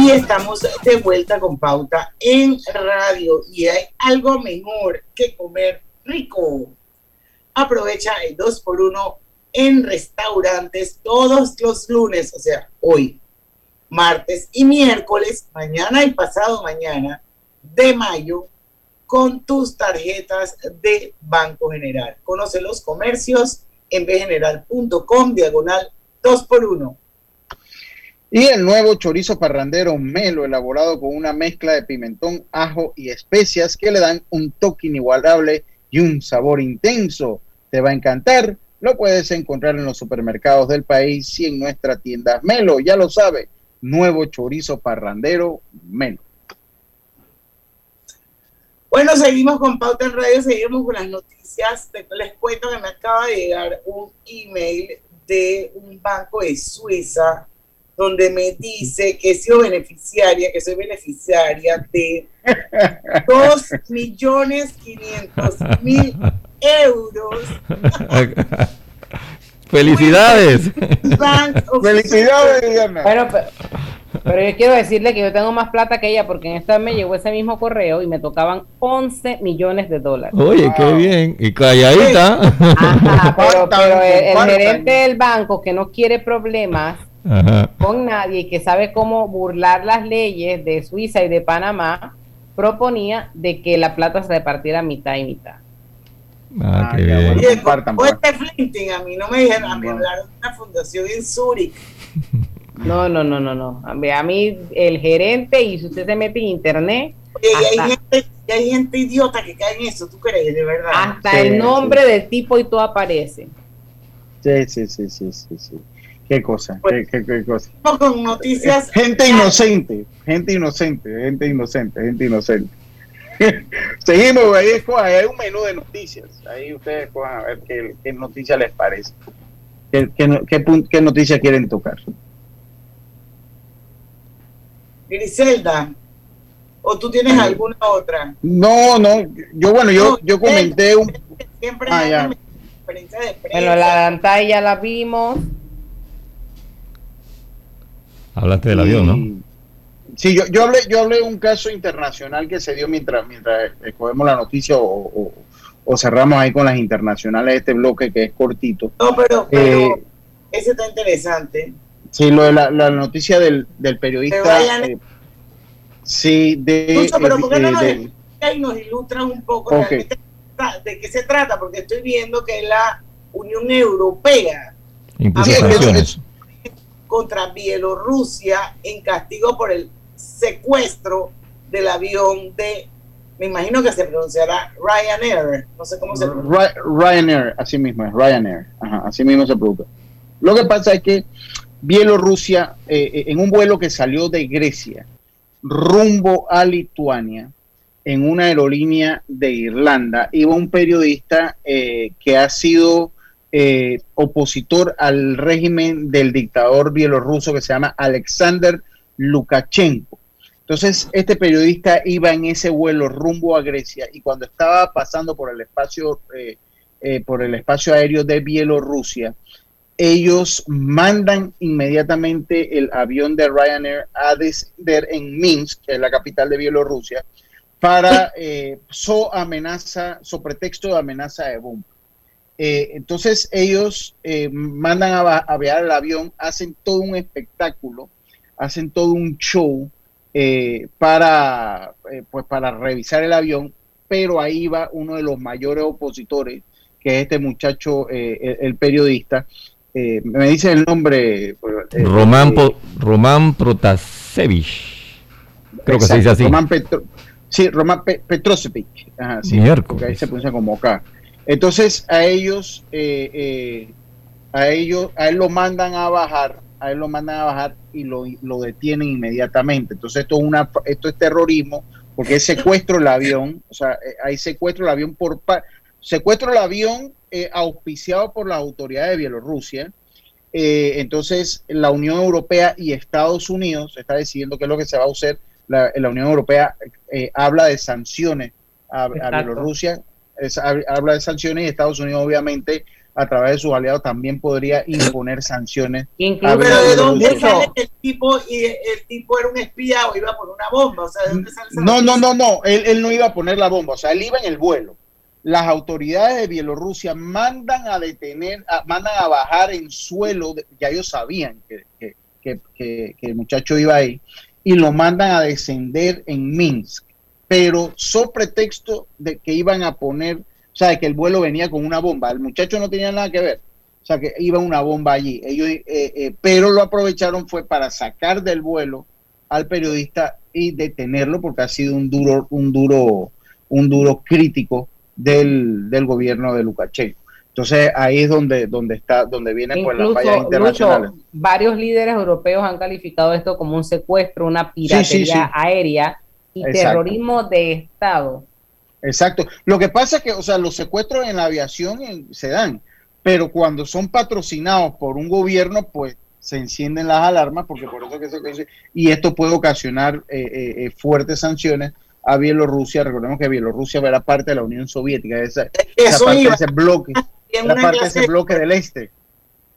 Y estamos de vuelta con pauta en radio y hay algo mejor que comer rico. Aprovecha el 2x1 en restaurantes todos los lunes, o sea, hoy, martes y miércoles, mañana y pasado mañana de mayo, con tus tarjetas de Banco General. Conoce los comercios en bgeneral.com, diagonal 2x1. Y el nuevo chorizo parrandero melo, elaborado con una mezcla de pimentón, ajo y especias que le dan un toque inigualable y un sabor intenso. Te va a encantar. Lo puedes encontrar en los supermercados del país y en nuestra tienda Melo. Ya lo sabe, nuevo chorizo parrandero melo. Bueno, seguimos con Pauta en Radio, seguimos con las noticias. Les cuento que me acaba de llegar un email de un banco de Suiza donde me dice que he sido beneficiaria, que soy beneficiaria de 2 millones 500 mil euros. Felicidades. Felicidades, Diana. Pero, Pero yo quiero decirle que yo tengo más plata que ella porque en esta me llegó ese mismo correo y me tocaban 11 millones de dólares. Oye, qué bien. Y calladita. Ajá, pero, pero el, el gerente del banco que no quiere problemas Ajá. con nadie y que sabe cómo burlar las leyes de Suiza y de Panamá, proponía de que la plata se repartiera mitad y mitad. Ah, qué ya, bien. bueno. Oye, pues. este Flinting, a mí no me dijeron, a mí hablaron de una fundación en Zurich. No, no, no, no, no. A mí, a mí el gerente y si usted se mete en internet, Oye, y hay gente, y hay gente idiota que cae en eso, ¿tú crees? De verdad. hasta Sí, el nombre del tipo y todo aparece. Sí, sí, sí, sí, sí, sí. Qué cosa, qué, qué, qué cosa. Con noticias. Gente inocente, gente inocente, gente inocente, gente inocente. Seguimos, ahí hay un menú de noticias. Ahí ustedes escojan a ver qué, qué noticia les parece. ¿Qué, qué, qué, pun- qué noticia quieren tocar? Griselda, ¿o tú tienes alguna otra? No, no, yo bueno, yo, yo comenté un... Siempre Ah, ya. de prensa. Bueno, la pantalla la vimos. Hablaste del avión, ¿no? Sí, yo, yo hablé, yo hablé de un caso internacional que se dio mientras, mientras escogemos la noticia o, o- o cerramos ahí con las internacionales de este bloque que es cortito. No, pero, pero Eh, ese está interesante. Sí, lo de la, la noticia del, del periodista. Eh, sí, de. Lucho, pero ¿por qué no eh, nos de- nos ilustras un poco de qué se trata? Porque estoy viendo que la Unión Europea Impuso Ah, sí, sanciones. Contra Bielorrusia en castigo por el secuestro del avión de, me imagino que se pronunciará Ryanair, no sé cómo se pronuncia. Ry- Ryanair, así mismo es, Ryanair, ajá, así mismo se produce. Lo que pasa es que Bielorrusia, eh, eh, en un vuelo que salió de Grecia rumbo a Lituania, en una aerolínea de Irlanda, iba un periodista eh, que ha sido eh, opositor al régimen del dictador bielorruso que se llama Alexander Lukashenko. Entonces, este periodista iba en ese vuelo rumbo a Grecia y cuando estaba pasando por el espacio, eh, eh, por el espacio aéreo de Bielorrusia, ellos mandan inmediatamente el avión de Ryanair a descender en Minsk, que es la capital de Bielorrusia, para eh, so amenaza, so pretexto de amenaza de bomba. Eh, entonces ellos eh, mandan a, aviar el avión, hacen todo un espectáculo, hacen todo un show eh, para, eh, pues para revisar el avión, pero ahí va uno de los mayores opositores, que es este muchacho, eh, el, el periodista. Eh, me dice el nombre. Román, Po- Román Protasevich. Creo que se dice así. Román Petro- sí, Román Pe- Petrosevic. Ajá, sí, porque ahí se pronuncia como acá. Entonces a ellos, eh, eh, a ellos, a él lo mandan a bajar, a él lo mandan a bajar y lo, lo detienen inmediatamente. Entonces esto es una, esto es terrorismo porque es secuestro del avión, o sea, eh, hay secuestro del avión por secuestro del avión eh, auspiciado por las autoridades de Bielorrusia. Eh, entonces, la Unión Europea y Estados Unidos está decidiendo qué es lo que se va a hacer. La, la Unión Europea eh, habla de sanciones a. Bielorrusia, es- habla de sanciones y Estados Unidos, obviamente, a través de sus aliados, también podría imponer sanciones. Incluso- Pero ¿de dónde sale el tipo, y el tipo era un espía o iba por una bomba? O sea, ¿de dónde sale No, no, no, no, él, él no iba a poner la bomba, o sea, él iba en el vuelo. Las autoridades de Bielorrusia mandan a detener, a- mandan a bajar en suelo, ya ellos sabían que- que- que el muchacho iba ahí, y lo mandan a descender en Minsk, pero so pretexto de que iban a poner, o sea, de que el vuelo venía con una bomba, el muchacho no tenía nada que ver, o sea, que iba una bomba allí, ellos, eh, eh, pero lo aprovecharon fue para sacar del vuelo al periodista y detenerlo porque ha sido un duro, un duro, un duro crítico del, del gobierno de Lukashenko. Entonces ahí es donde, donde está, donde vienen pues las fallas internacionales. Lucho, varios líderes europeos han calificado esto como un secuestro, una piratería Sí, sí, sí. aérea y Exacto. terrorismo de Estado. Exacto. Lo que pasa es que, o sea, los secuestros en la aviación eh, se dan, pero cuando son patrocinados por un gobierno, pues se encienden las alarmas, porque por eso que se y esto puede ocasionar eh, eh, eh, fuertes sanciones a Bielorrusia. Recordemos que Bielorrusia era parte de la Unión Soviética, esa, esa parte iba. de ese bloque, una parte de ese bloque del este.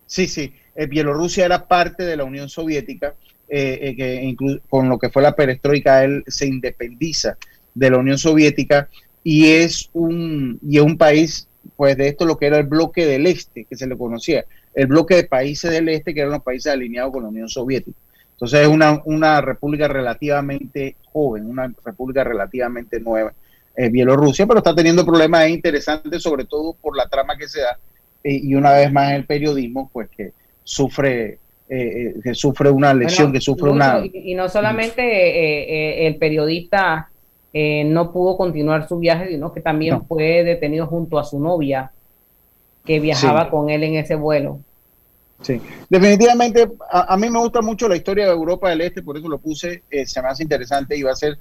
Sí, sí. eh, Bielorrusia era parte de la Unión Soviética. Eh, eh, que con lo que fue la perestroika, él se independiza de la Unión Soviética y es un, y es un país, pues de esto lo que era el bloque del este, que se le conocía, el bloque de países del este, que eran los países alineados con la Unión Soviética. Entonces es una, una república relativamente joven, una república relativamente nueva, eh, Bielorrusia, pero está teniendo problemas interesantes, sobre todo por la trama que se da, eh, y una vez más el periodismo, pues que sufre, eh, eh, que sufre una lesión, Bueno, que sufre una... Y, no solamente eh, eh, el periodista no pudo continuar su viaje, sino que también No. fue detenido junto a su novia, que viajaba Sí. con él en ese vuelo. Sí, definitivamente a, a mí me gusta mucho la historia de Europa del Este, por eso lo puse, se me hace interesante y va a ser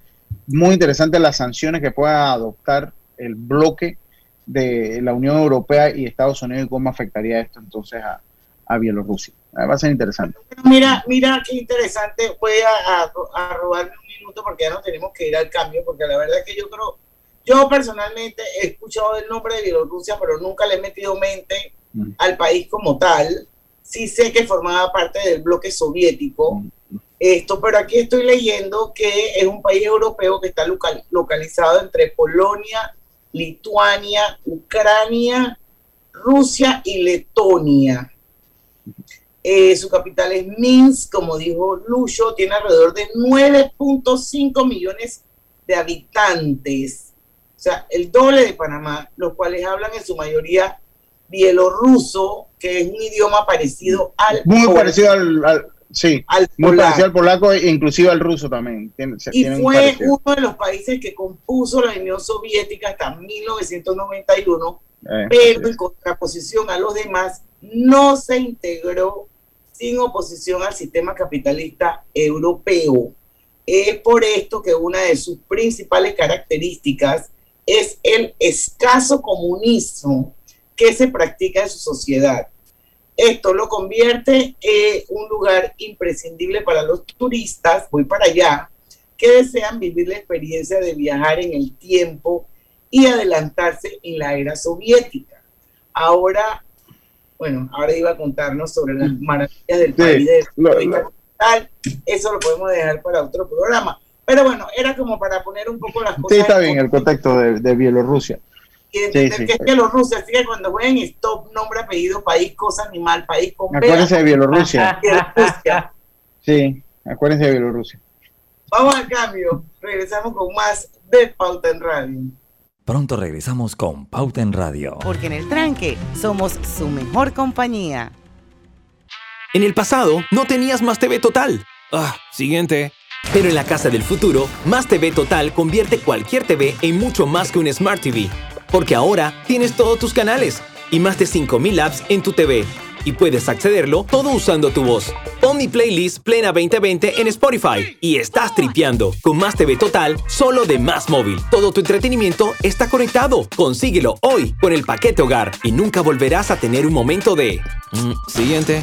muy interesante las sanciones que pueda adoptar el bloque de la Unión Europea y Estados Unidos y cómo afectaría esto entonces a, a Bielorrusia. Ah, Va a ser interesante. Mira, mira qué interesante. Voy a, a, a robarme un minuto porque ya no tenemos que ir al cambio, porque la verdad es que yo creo, yo personalmente he escuchado el nombre de Bielorrusia, pero nunca le he metido mente al país como tal. Sí sé que formaba parte del bloque soviético. Esto, pero aquí estoy leyendo que es un país europeo que está local- localizado entre Polonia, Lituania, Ucrania, Rusia y Letonia. Eh, su capital es Minsk, como dijo Lucho, tiene alrededor de 9.5 millones de habitantes, o sea, el doble de Panamá, los cuales hablan en su mayoría bielorruso, que es un idioma parecido al Muy polaco. parecido al, al- sí, muy polaco. parecido al polaco e inclusive al ruso también. Tiene- y fue uno de los países que compuso la Unión Soviética hasta 1991, Eh, pero en contraposición a los demás, no se integró sin oposición al sistema capitalista europeo. Es por esto que una de sus principales características es el escaso comunismo que se practica en su sociedad. Esto lo convierte en un lugar imprescindible para los turistas, voy para allá, que desean vivir la experiencia de viajar en el tiempo y adelantarse en la era soviética. Ahora, bueno, ahora iba a contarnos sobre las maravillas del país de y tal. Eso lo podemos dejar para otro programa. Pero bueno, era como para poner un poco las cosas Sí, está en bien el contexto de, de Bielorrusia. y entender Sí, sí. que es Bielorrusia, así que cuando jueguen stop, nombre, apellido, país, cosa, animal, país con. Acuérdense de Bielorrusia. Bielorrusia. Sí, acuérdense de Bielorrusia. Vamos al cambio. Regresamos con más de Pauta en Radio. Pronto regresamos con Pauta en Radio. Porque en el tranque somos su mejor compañía. En el pasado, no tenías Más TV Total. Ah, siguiente. Pero en la casa del futuro, Más TV Total convierte cualquier TV en mucho más que un Smart TV. Porque ahora tienes todos tus canales y más de 5000 apps en tu TV. Y puedes accederlo todo usando tu voz. Pon mi playlist Plena 2020 en Spotify y estás tripeando con Más TV Total solo de Más Móvil. Todo tu entretenimiento está conectado. Consíguelo hoy con el paquete hogar y nunca volverás a tener un momento de... Mm, siguiente.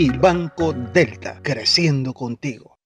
Banco Delta, creciendo contigo.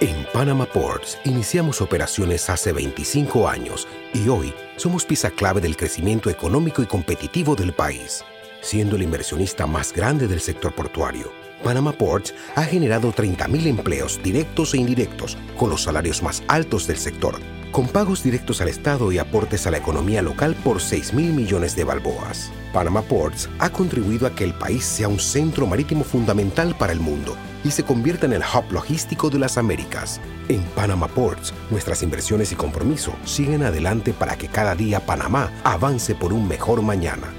En Panama Ports iniciamos operaciones hace 25 años y hoy somos pieza clave del crecimiento económico y competitivo del país, siendo el inversionista más grande del sector portuario. Panama Ports ha generado 30.000 empleos directos e indirectos con los salarios más altos del sector, con pagos directos al Estado y aportes a la economía local por 6 mil millones de balboas. Panama Ports ha contribuido a que el país sea un centro marítimo fundamental para el mundo y se convierta en el hub logístico de las Américas. En Panama Ports, nuestras inversiones y compromiso siguen adelante para que cada día Panamá avance por un mejor mañana.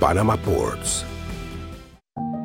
Panama Ports.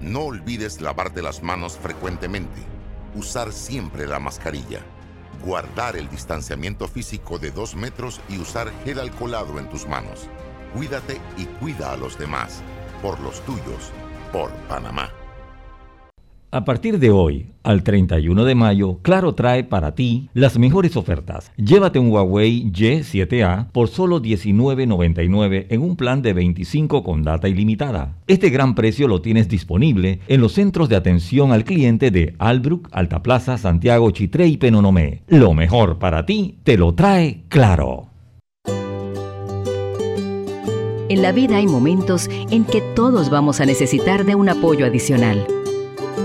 No olvides lavarte las manos frecuentemente, usar siempre la mascarilla, guardar el distanciamiento físico de dos metros y usar gel alcoholado en tus manos. Cuídate y cuida a los demás, por los tuyos, por Panamá. A partir de hoy al 31 de mayo, Claro trae para ti las mejores ofertas. Llévate un Huawei Y7A por solo $19.99 en un plan de 25 con data ilimitada. Este gran precio lo tienes disponible en los centros de atención al cliente de Albrook, Altaplaza, Santiago, Chitré y Penonomé. Lo mejor para ti te lo trae Claro. En la vida hay momentos en que todos vamos a necesitar de un apoyo adicional.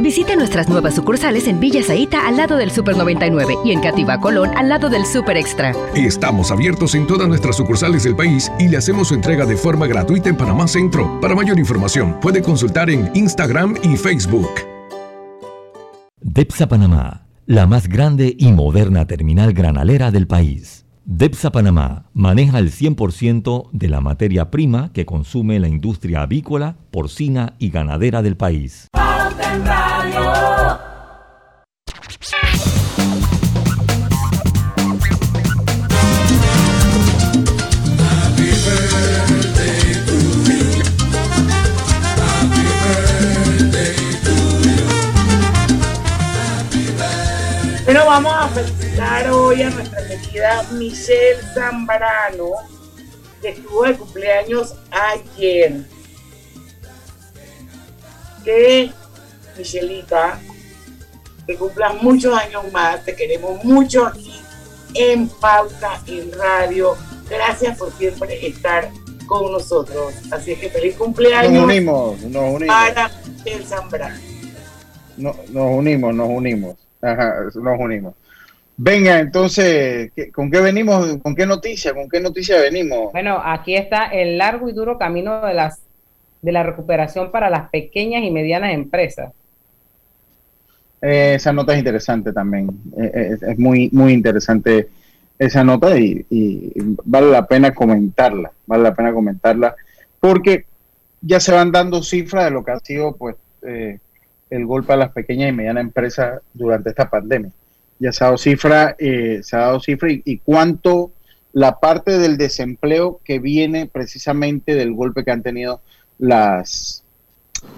Visite nuestras nuevas sucursales en Villa Zaita al lado del Super 99 y en Cativa Colón al lado del Super Extra. Estamos abiertos en todas nuestras sucursales del país y le hacemos su entrega de forma gratuita en Panamá Centro. Para mayor información, puede consultar en Instagram y Facebook. DEPSA Panamá, la más grande y moderna terminal granalera del país. DEPSA Panamá maneja el 100% de la materia prima que consume la industria avícola, porcina y ganadera del país. Bueno, vamos a felicitar hoy a nuestra querida Michelle Zambrano, que estuvo de cumpleaños ayer. Que, Michelita, que cumplas muchos años más, te queremos mucho aquí en Pauta en Radio. Gracias por siempre estar con nosotros. Así que feliz cumpleaños. Nos unimos, nos unimos. Para Michelle Zambrano. No- nos unimos, nos unimos. Ajá, nos unimos. Venga, entonces, ¿qué- ¿con qué venimos? ¿Con qué noticia? ¿Con qué noticia venimos? Bueno, aquí está el largo y duro camino de las de la recuperación para las pequeñas y medianas empresas. Eh, esa nota es interesante también. Eh, eh, es, es muy, muy interesante esa nota y, y vale la pena comentarla. Vale la pena comentarla porque ya se van dando cifras de lo que ha sido pues eh, el golpe a las pequeñas y medianas empresas durante esta pandemia. Ya se ha dado cifra, eh, se ha dado cifra y, y cuánto la parte del desempleo que viene precisamente del golpe que han tenido las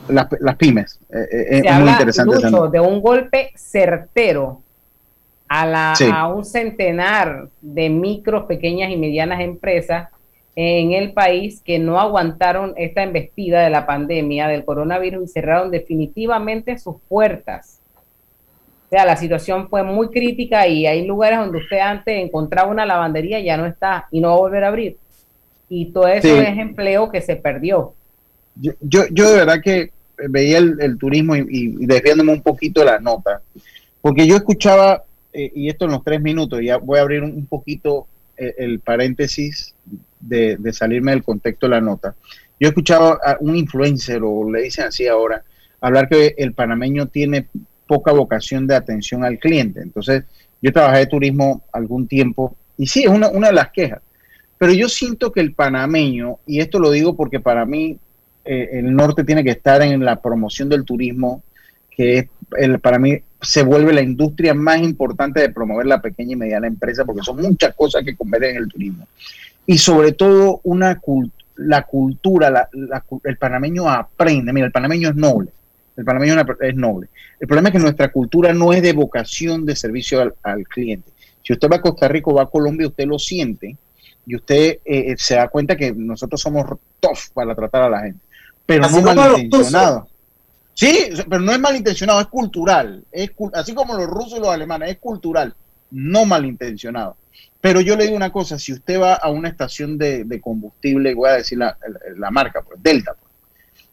las, las pymes. Eh, eh, Se es muy interesante. nota. de un golpe certero a, la, Sí. a un centenar de micro, pequeñas y medianas empresas en el país que no aguantaron esta embestida de la pandemia del coronavirus y cerraron definitivamente sus puertas. O sea, la situación fue muy crítica y hay lugares donde usted antes encontraba una lavandería y ya no está y no va a volver a abrir. Y todo eso Sí. es empleo que se perdió. Yo, yo, yo de verdad que veía el, el turismo y, y desviándome un poquito de la nota, porque yo escuchaba, eh, y esto en los tres minutos, ya voy a abrir un, un poquito eh, el paréntesis de, de salirme del contexto de la nota. Yo escuchaba a un influencer, o le dicen así ahora, hablar que el panameño tiene poca vocación de atención al cliente. Entonces, yo trabajé de turismo algún tiempo, y sí, es una, una de las quejas. Pero yo siento que el panameño, y esto lo digo porque para mí eh, el norte tiene que estar en la promoción del turismo, que es el, para mí se vuelve la industria más importante de promover la pequeña y mediana empresa, porque son muchas cosas que convierten en el turismo. Y sobre todo una cul- la cultura, la- la el panameño aprende, mira, el panameño es noble, el panameño es noble. El problema es que nuestra cultura no es de vocación de servicio al, al cliente. Si usted va a Costa Rica o va a Colombia, usted lo siente, y usted eh, se da cuenta que nosotros somos tough para tratar a la gente, pero Así no malintencionado. Sí, pero no es malintencionado, es cultural. Es, así como los rusos y los alemanes, es cultural, no malintencionado. Pero yo le digo una cosa, si usted va a una estación de, de combustible, voy a decir la, marca, pues, Delta, pues,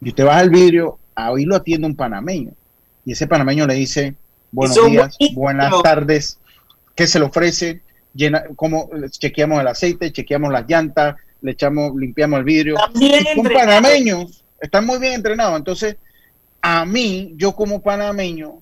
y usted baja el vidrio, ahí lo atiende un panameño. Y ese panameño le dice, buenos días, buenas tardes, ¿qué se le ofrece? Llena, como chequeamos el aceite, chequeamos las llantas, le echamos, limpiamos el vidrio. Son panameños, están muy bien entrenados. Entonces, a mí, yo como panameño,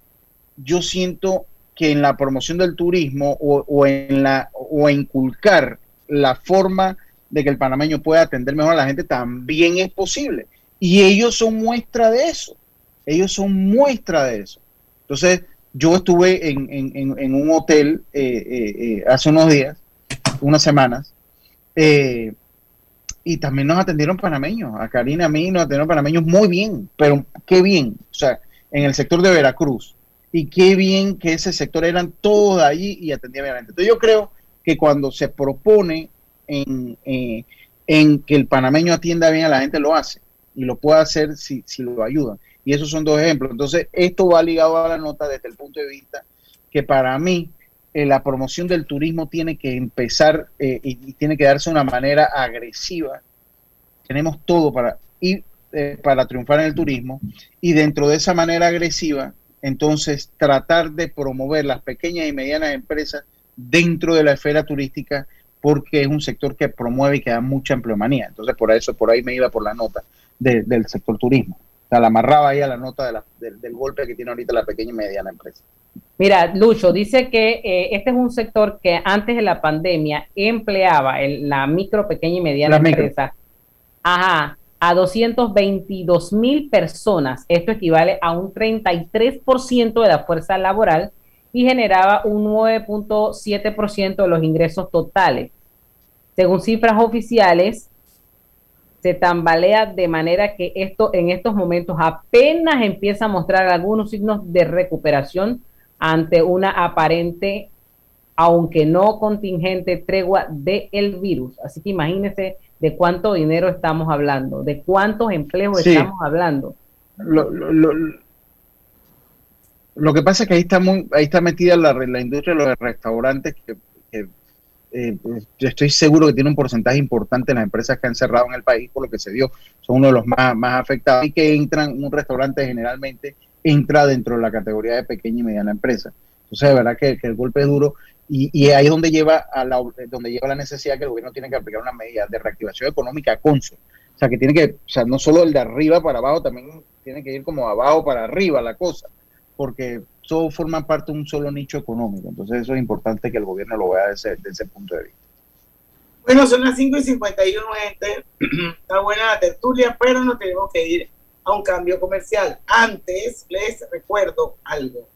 yo siento que en la promoción del turismo o, o en la o inculcar la forma de que el panameño pueda atender mejor a la gente también es posible. Y ellos son muestra de eso. Ellos son muestra de eso. Entonces, yo estuve en, en- un hotel eh, eh, eh, hace unos días, unas semanas, eh, y también nos atendieron panameños. A Karina, a mí nos atendieron panameños muy bien, pero qué bien. O sea, en el sector de Veracruz. Y qué bien que ese sector eran todos allí y atendían a la gente. Entonces yo creo que cuando se propone en, eh, en que el panameño atienda bien a la gente, lo hace. Y lo puede hacer si, si lo ayudan. Y esos son dos ejemplos. Entonces, esto va ligado a la nota desde el punto de vista que para mí eh, la promoción del turismo tiene que empezar eh, y, y tiene que darse de una manera agresiva. Tenemos todo para ir eh, para triunfar en el turismo y dentro de esa manera agresiva, entonces tratar de promover las pequeñas y medianas empresas dentro de la esfera turística porque es un sector que promueve y que da mucha empleomanía. Entonces, por eso, por ahí me iba por la nota de- del sector turismo. O sea, la amarraba ahí a la nota de la- del, del golpe que tiene ahorita la pequeña y mediana empresa. Mira, Lucho dice que eh, este es un sector que antes de la pandemia empleaba el- la micro, pequeña y mediana La micro. empresa ajá, a 222 mil personas. Esto equivale a un 33% de la fuerza laboral y generaba un 9.7% de los ingresos totales. Según cifras oficiales, se tambalea de manera que esto en estos momentos apenas empieza a mostrar algunos signos de recuperación ante una aparente, aunque no contingente, tregua del virus. Así que imagínense de cuánto dinero estamos hablando, de cuántos empleos Sí. estamos hablando. Lo, lo- lo- lo que pasa es que ahí está muy, ahí está metida la, la industria de los restaurantes que, que, eh, pues, yo estoy seguro que tiene un porcentaje importante en las empresas que han cerrado en el país por lo que se dio, son uno de los más, más afectados y que entran, un restaurante generalmente entra dentro de la categoría de pequeña y mediana empresa. Entonces, de verdad que, que el golpe es duro y, y ahí es donde lleva, a la, donde lleva la necesidad que el gobierno tiene que aplicar una medida de reactivación económica conso. O sea, que tiene que, o sea, no solo el de arriba para abajo, también tiene que ir como abajo para arriba la cosa, porque todos forman parte de un solo nicho económico. Entonces, eso es importante que el gobierno lo vea desde, desde ese punto de vista. Bueno, son las 5 y 51, gente. Está buena la tertulia, pero nos tenemos que ir a un cambio comercial. Antes, les recuerdo algo.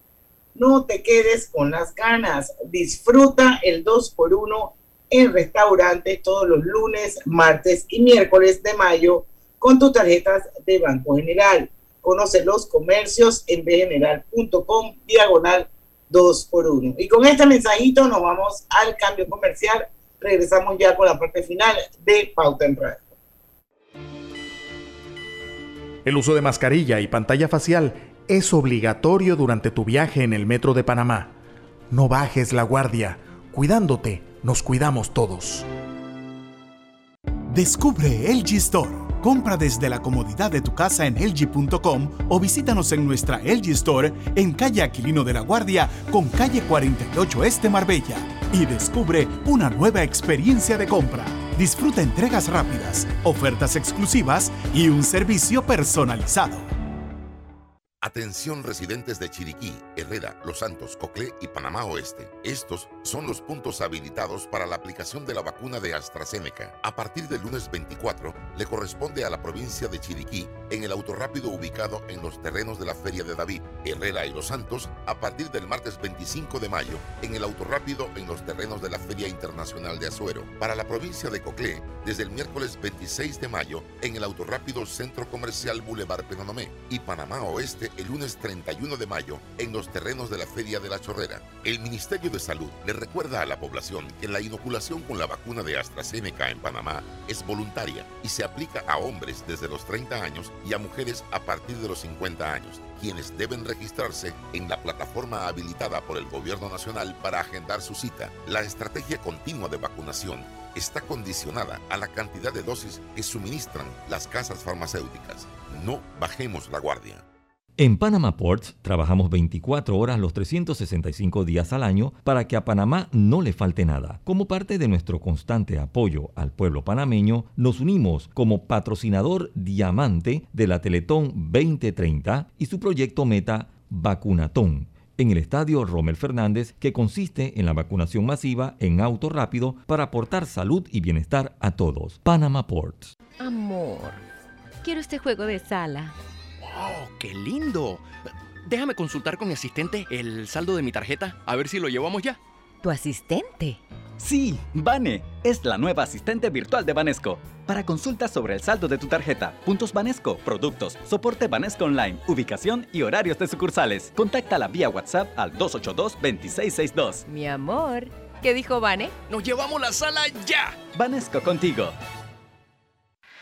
No te quedes con las ganas. Disfruta el 2x1 en restaurantes todos los lunes, martes y miércoles de mayo con tus tarjetas de Banco General. Conoce los comercios en bgeneral.com diagonal 2x1. Y con este mensajito nos vamos al cambio comercial. Regresamos ya con la parte final de Pauta en Radio. El uso de mascarilla y pantalla facial es obligatorio durante tu viaje en el metro de Panamá. No bajes la guardia. Cuidándote, nos cuidamos todos. Descubre LG Store. Compra desde la comodidad de tu casa en LG.com o visítanos en nuestra LG Store en calle Aquilino de la Guardia con calle 48 Este Marbella y descubre una nueva experiencia de compra. Disfruta entregas rápidas, ofertas exclusivas y un servicio personalizado. Atención residentes de Chiriquí, Herrera, Los Santos, Coclé y Panamá Oeste. Estos son los puntos habilitados para la aplicación de la vacuna de AstraZeneca. A partir del lunes 24, le corresponde a la provincia de Chiriquí en el autorrápido ubicado en los terrenos de la Feria de David, Herrera y Los Santos, a partir del martes 25 de mayo en el autorrápido en los terrenos de la Feria Internacional de Azuero. Para la provincia de Coclé, desde el miércoles 26 de mayo en el autorrápido Centro Comercial Boulevard Penonomé y Panamá Oeste el lunes 31 de mayo en los terrenos de la Feria de la Chorrera. El Ministerio de Salud le recuerda a la población que la inoculación con la vacuna de AstraZeneca en Panamá es voluntaria y se aplica a hombres desde los 30 años y a mujeres a partir de los 50 años, quienes deben registrarse en la plataforma habilitada por el Gobierno Nacional para agendar su cita. La estrategia continua de vacunación está condicionada a la cantidad de dosis que suministran las casas farmacéuticas. No bajemos la guardia. En Panama Ports trabajamos 24 horas los 365 días al año para que a Panamá no le falte nada. Como parte de nuestro constante apoyo al pueblo panameño, nos unimos como patrocinador diamante de la Teletón 2030 y su proyecto meta Vacunatón en el estadio Rommel Fernández, que consiste en la vacunación masiva en auto rápido para aportar salud y bienestar a todos. Panama Ports. Amor, quiero este juego de sala. ¡Oh, qué lindo! Déjame consultar con mi asistente el saldo de mi tarjeta, a ver si lo llevamos ya. ¿Tu asistente? Sí, Vane, es la nueva asistente virtual de Banesco. Para consultas sobre el saldo de tu tarjeta, puntos Banesco, productos, soporte Banesco Online, ubicación y horarios de sucursales, contáctala vía WhatsApp al 282-2662. Mi amor, ¿qué dijo Vane? ¡Nos llevamos la sala ya! Banesco contigo.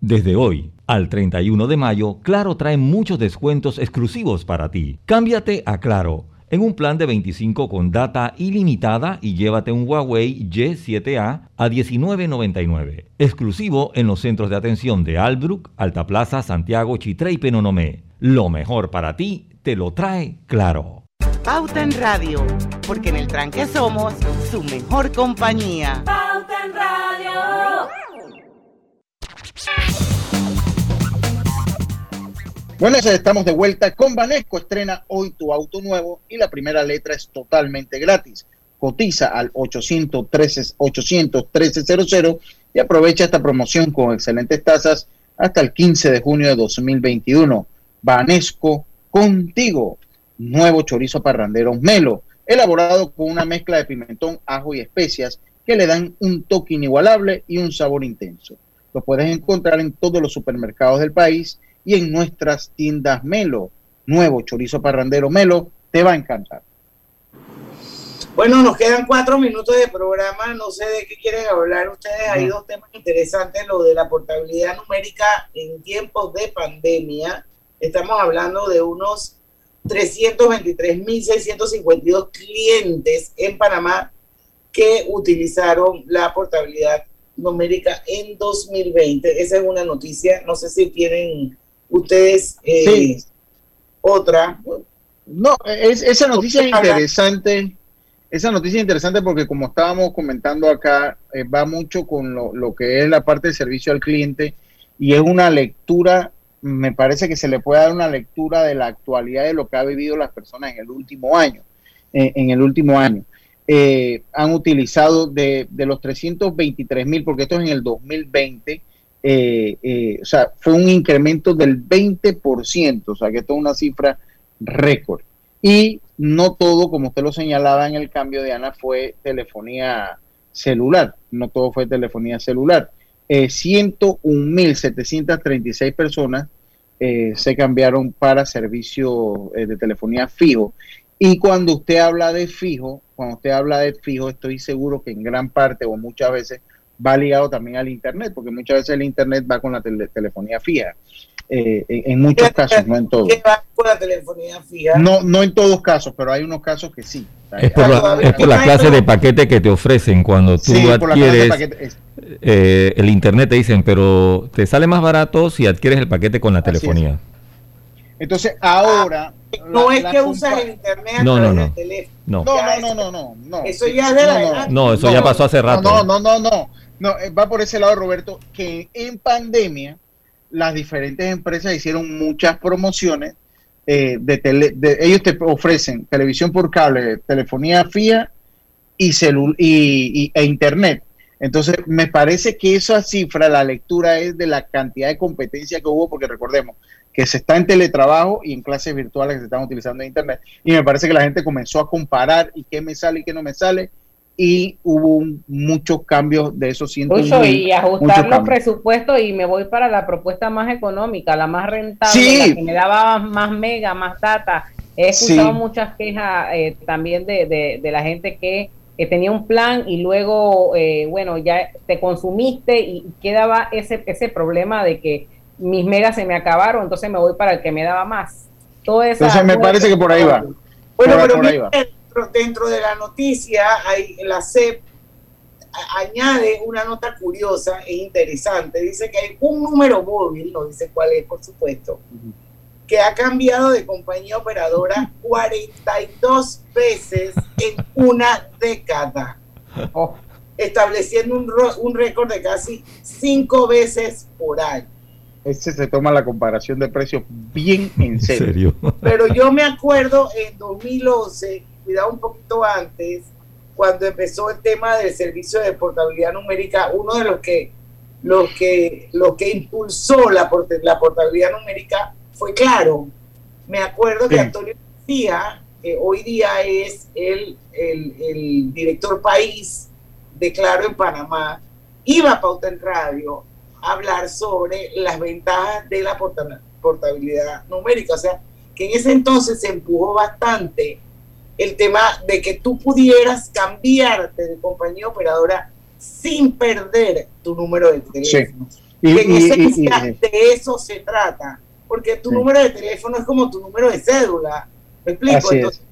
Desde hoy al 31 de mayo, Claro trae muchos descuentos exclusivos para ti. Cámbiate a Claro en un plan de 25 con data ilimitada y llévate un Huawei Y7A a 19.99. Exclusivo en los centros de atención de Albrook, Alta Plaza, Santiago, Chitré y Penonomé. Lo mejor para ti te lo trae Claro. Pauta en Radio, porque en el tranque somos su mejor compañía. Pauta en Radio. Bueno, estamos de vuelta con Banesco. Estrena hoy tu auto nuevo y la primera letra es totalmente gratis. Cotiza al 813 813 y aprovecha esta promoción con excelentes tasas hasta el 15 de junio de 2021. Banesco contigo. Nuevo chorizo parrandero Melo, elaborado con una mezcla de pimentón, ajo y especias que le dan un toque inigualable y un sabor intenso. Lo puedes encontrar en todos los supermercados del país y en nuestras tiendas Melo. Nuevo chorizo parrandero Melo, te va a encantar. Bueno, nos quedan cuatro minutos de programa. No sé de qué quieren hablar ustedes. Hay dos temas interesantes: lo de la portabilidad numérica en tiempos de pandemia. Estamos hablando de unos 323.652 clientes en Panamá que utilizaron la portabilidad numérica en 2020. Esa es una noticia. No sé si tienen ustedes eh, Sí. otra. No, es, esa noticia es interesante. Esa noticia es interesante porque como estábamos comentando acá, eh, va mucho con lo, lo que es la parte de servicio al cliente y es una lectura, me parece que se le puede dar una lectura de la actualidad de lo que ha vivido las personas en el último año. eh, en el último año. Eh, han utilizado de, los 323 mil, porque esto es en el 2020, eh, eh, o sea, fue un incremento del 20%, o sea, que esto es una cifra récord. Y no todo, como usted lo señalaba en el cambio de Ana, fue telefonía celular, no todo fue telefonía celular. Eh, 101.736 personas eh, se cambiaron para servicio eh, de telefonía fijo. Y cuando usted habla de fijo, cuando usted habla de fijo, estoy seguro que en gran parte o muchas veces va ligado también al Internet, porque muchas veces el Internet va con la tele- telefonía fija. Eh, en, en muchos casos, no en todos. ¿Qué va con la telefonía fija? No, no en todos casos, pero hay unos casos que sí. Es por, la, es por la clase de paquete que te ofrecen cuando tú Sí, adquieres paquete, eh, el internet. Te dicen, pero te sale más barato si adquieres el paquete con la telefonía. Entonces, ahora. No la- es la que usas el internet a No, través no, del no. teléfono. No. No, no, no, no, no, no. Eso ya es de la no, edad. No, eso ya pasó hace rato. No, no, no, no. No, eh, va por ese lado, Roberto, que en pandemia las diferentes empresas hicieron muchas promociones eh, de, tele, de ellos te ofrecen televisión por cable, telefonía fija y, celu y, e internet. Entonces, me parece que esa cifra, la lectura es de la cantidad de competencia que hubo, porque recordemos que se está en teletrabajo y en clases virtuales que se están utilizando en internet. Y me parece que la gente comenzó a comparar y qué me sale y qué no me sale y hubo muchos cambios de esos 100 y ajustar los presupuestos y me voy para la propuesta más económica, la más rentable, la que me daba más mega, más data. He escuchado muchas quejas eh, también de, de, la gente que, tenía un plan y luego, eh, bueno, ya te consumiste y quedaba ese, ese problema de que mis megas se me acabaron, entonces me voy para el que me daba más. Todo entonces me parece que por ahí va. Bueno, pero dentro de la noticia, hay, la CEP añade una nota curiosa e interesante. Dice que hay un número móvil, no dice cuál es, por supuesto, que ha cambiado de compañía operadora 42 veces en una década, oh. estableciendo un, un récord de casi 5 veces por año. Ese se toma la comparación de precios bien en serio. Pero yo me acuerdo en 2011 cuidado un poquito antes, cuando empezó el tema del servicio de portabilidad numérica, uno de los que, los que, lo que impulsó la, la portabilidad numérica fue claro. Me acuerdo que Antonio García, que hoy día es el, el, director país de Claro en Panamá, iba a Pauta en Radio hablar sobre las ventajas de la portabilidad numérica. O sea, que en ese entonces se empujó bastante el tema de que tú pudieras cambiarte de compañía operadora sin perder tu número de teléfono. Y, en esencia de eso se trata, porque tu número de teléfono es como tu número de cédula. ¿Me explico? Entonces,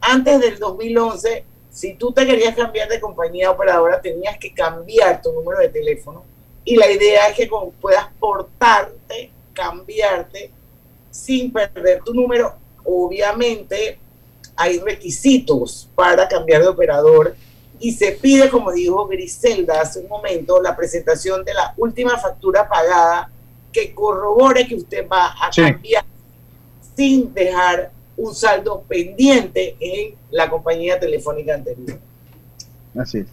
antes del 2011, si tú te querías cambiar de compañía operadora, tenías que cambiar tu número de teléfono. Y la idea es que puedas portarte, cambiarte sin perder tu número. Obviamente, hay requisitos para cambiar de operador y se pide, como dijo Griselda hace un momento, la presentación de la última factura pagada que corrobore que usted va a cambiar sin dejar un saldo pendiente en la compañía telefónica anterior. Así es.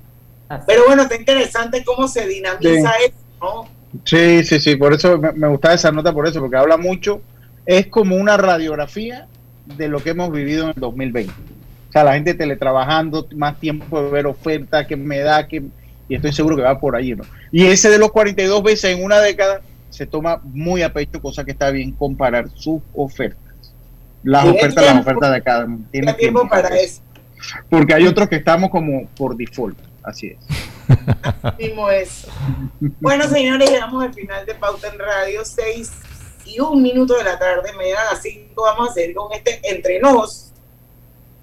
Pero bueno, está interesante cómo se dinamiza eso, ¿no? Sí, sí, sí, por eso me, me gustaba esa nota, por eso, porque habla mucho, es como una radiografía de lo que hemos vivido en el 2020. O sea, la gente teletrabajando, más tiempo de ver ofertas que me da, que, y estoy seguro que va por ahí, ¿no? Y ese de los 42 veces en una década se toma muy a pecho, cosa que está bien comparar sus ofertas. Las ofertas, las ofertas de cada uno. Tiene tiempo, para eso. Porque hay otros que estamos como por default, así es. Así mismo es. Bueno, señores, llegamos al final de Pauta en Radio 6 y un minuto de la tarde, mañana a las 5 vamos a seguir con este entre nos.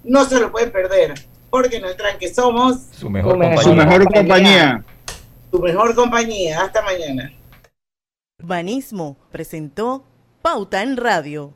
No se lo pueden perder, porque en el tranque somos su mejor, compañía. Su mejor compañía. Su mejor compañía. Hasta mañana. Banismo presentó Pauta en Radio.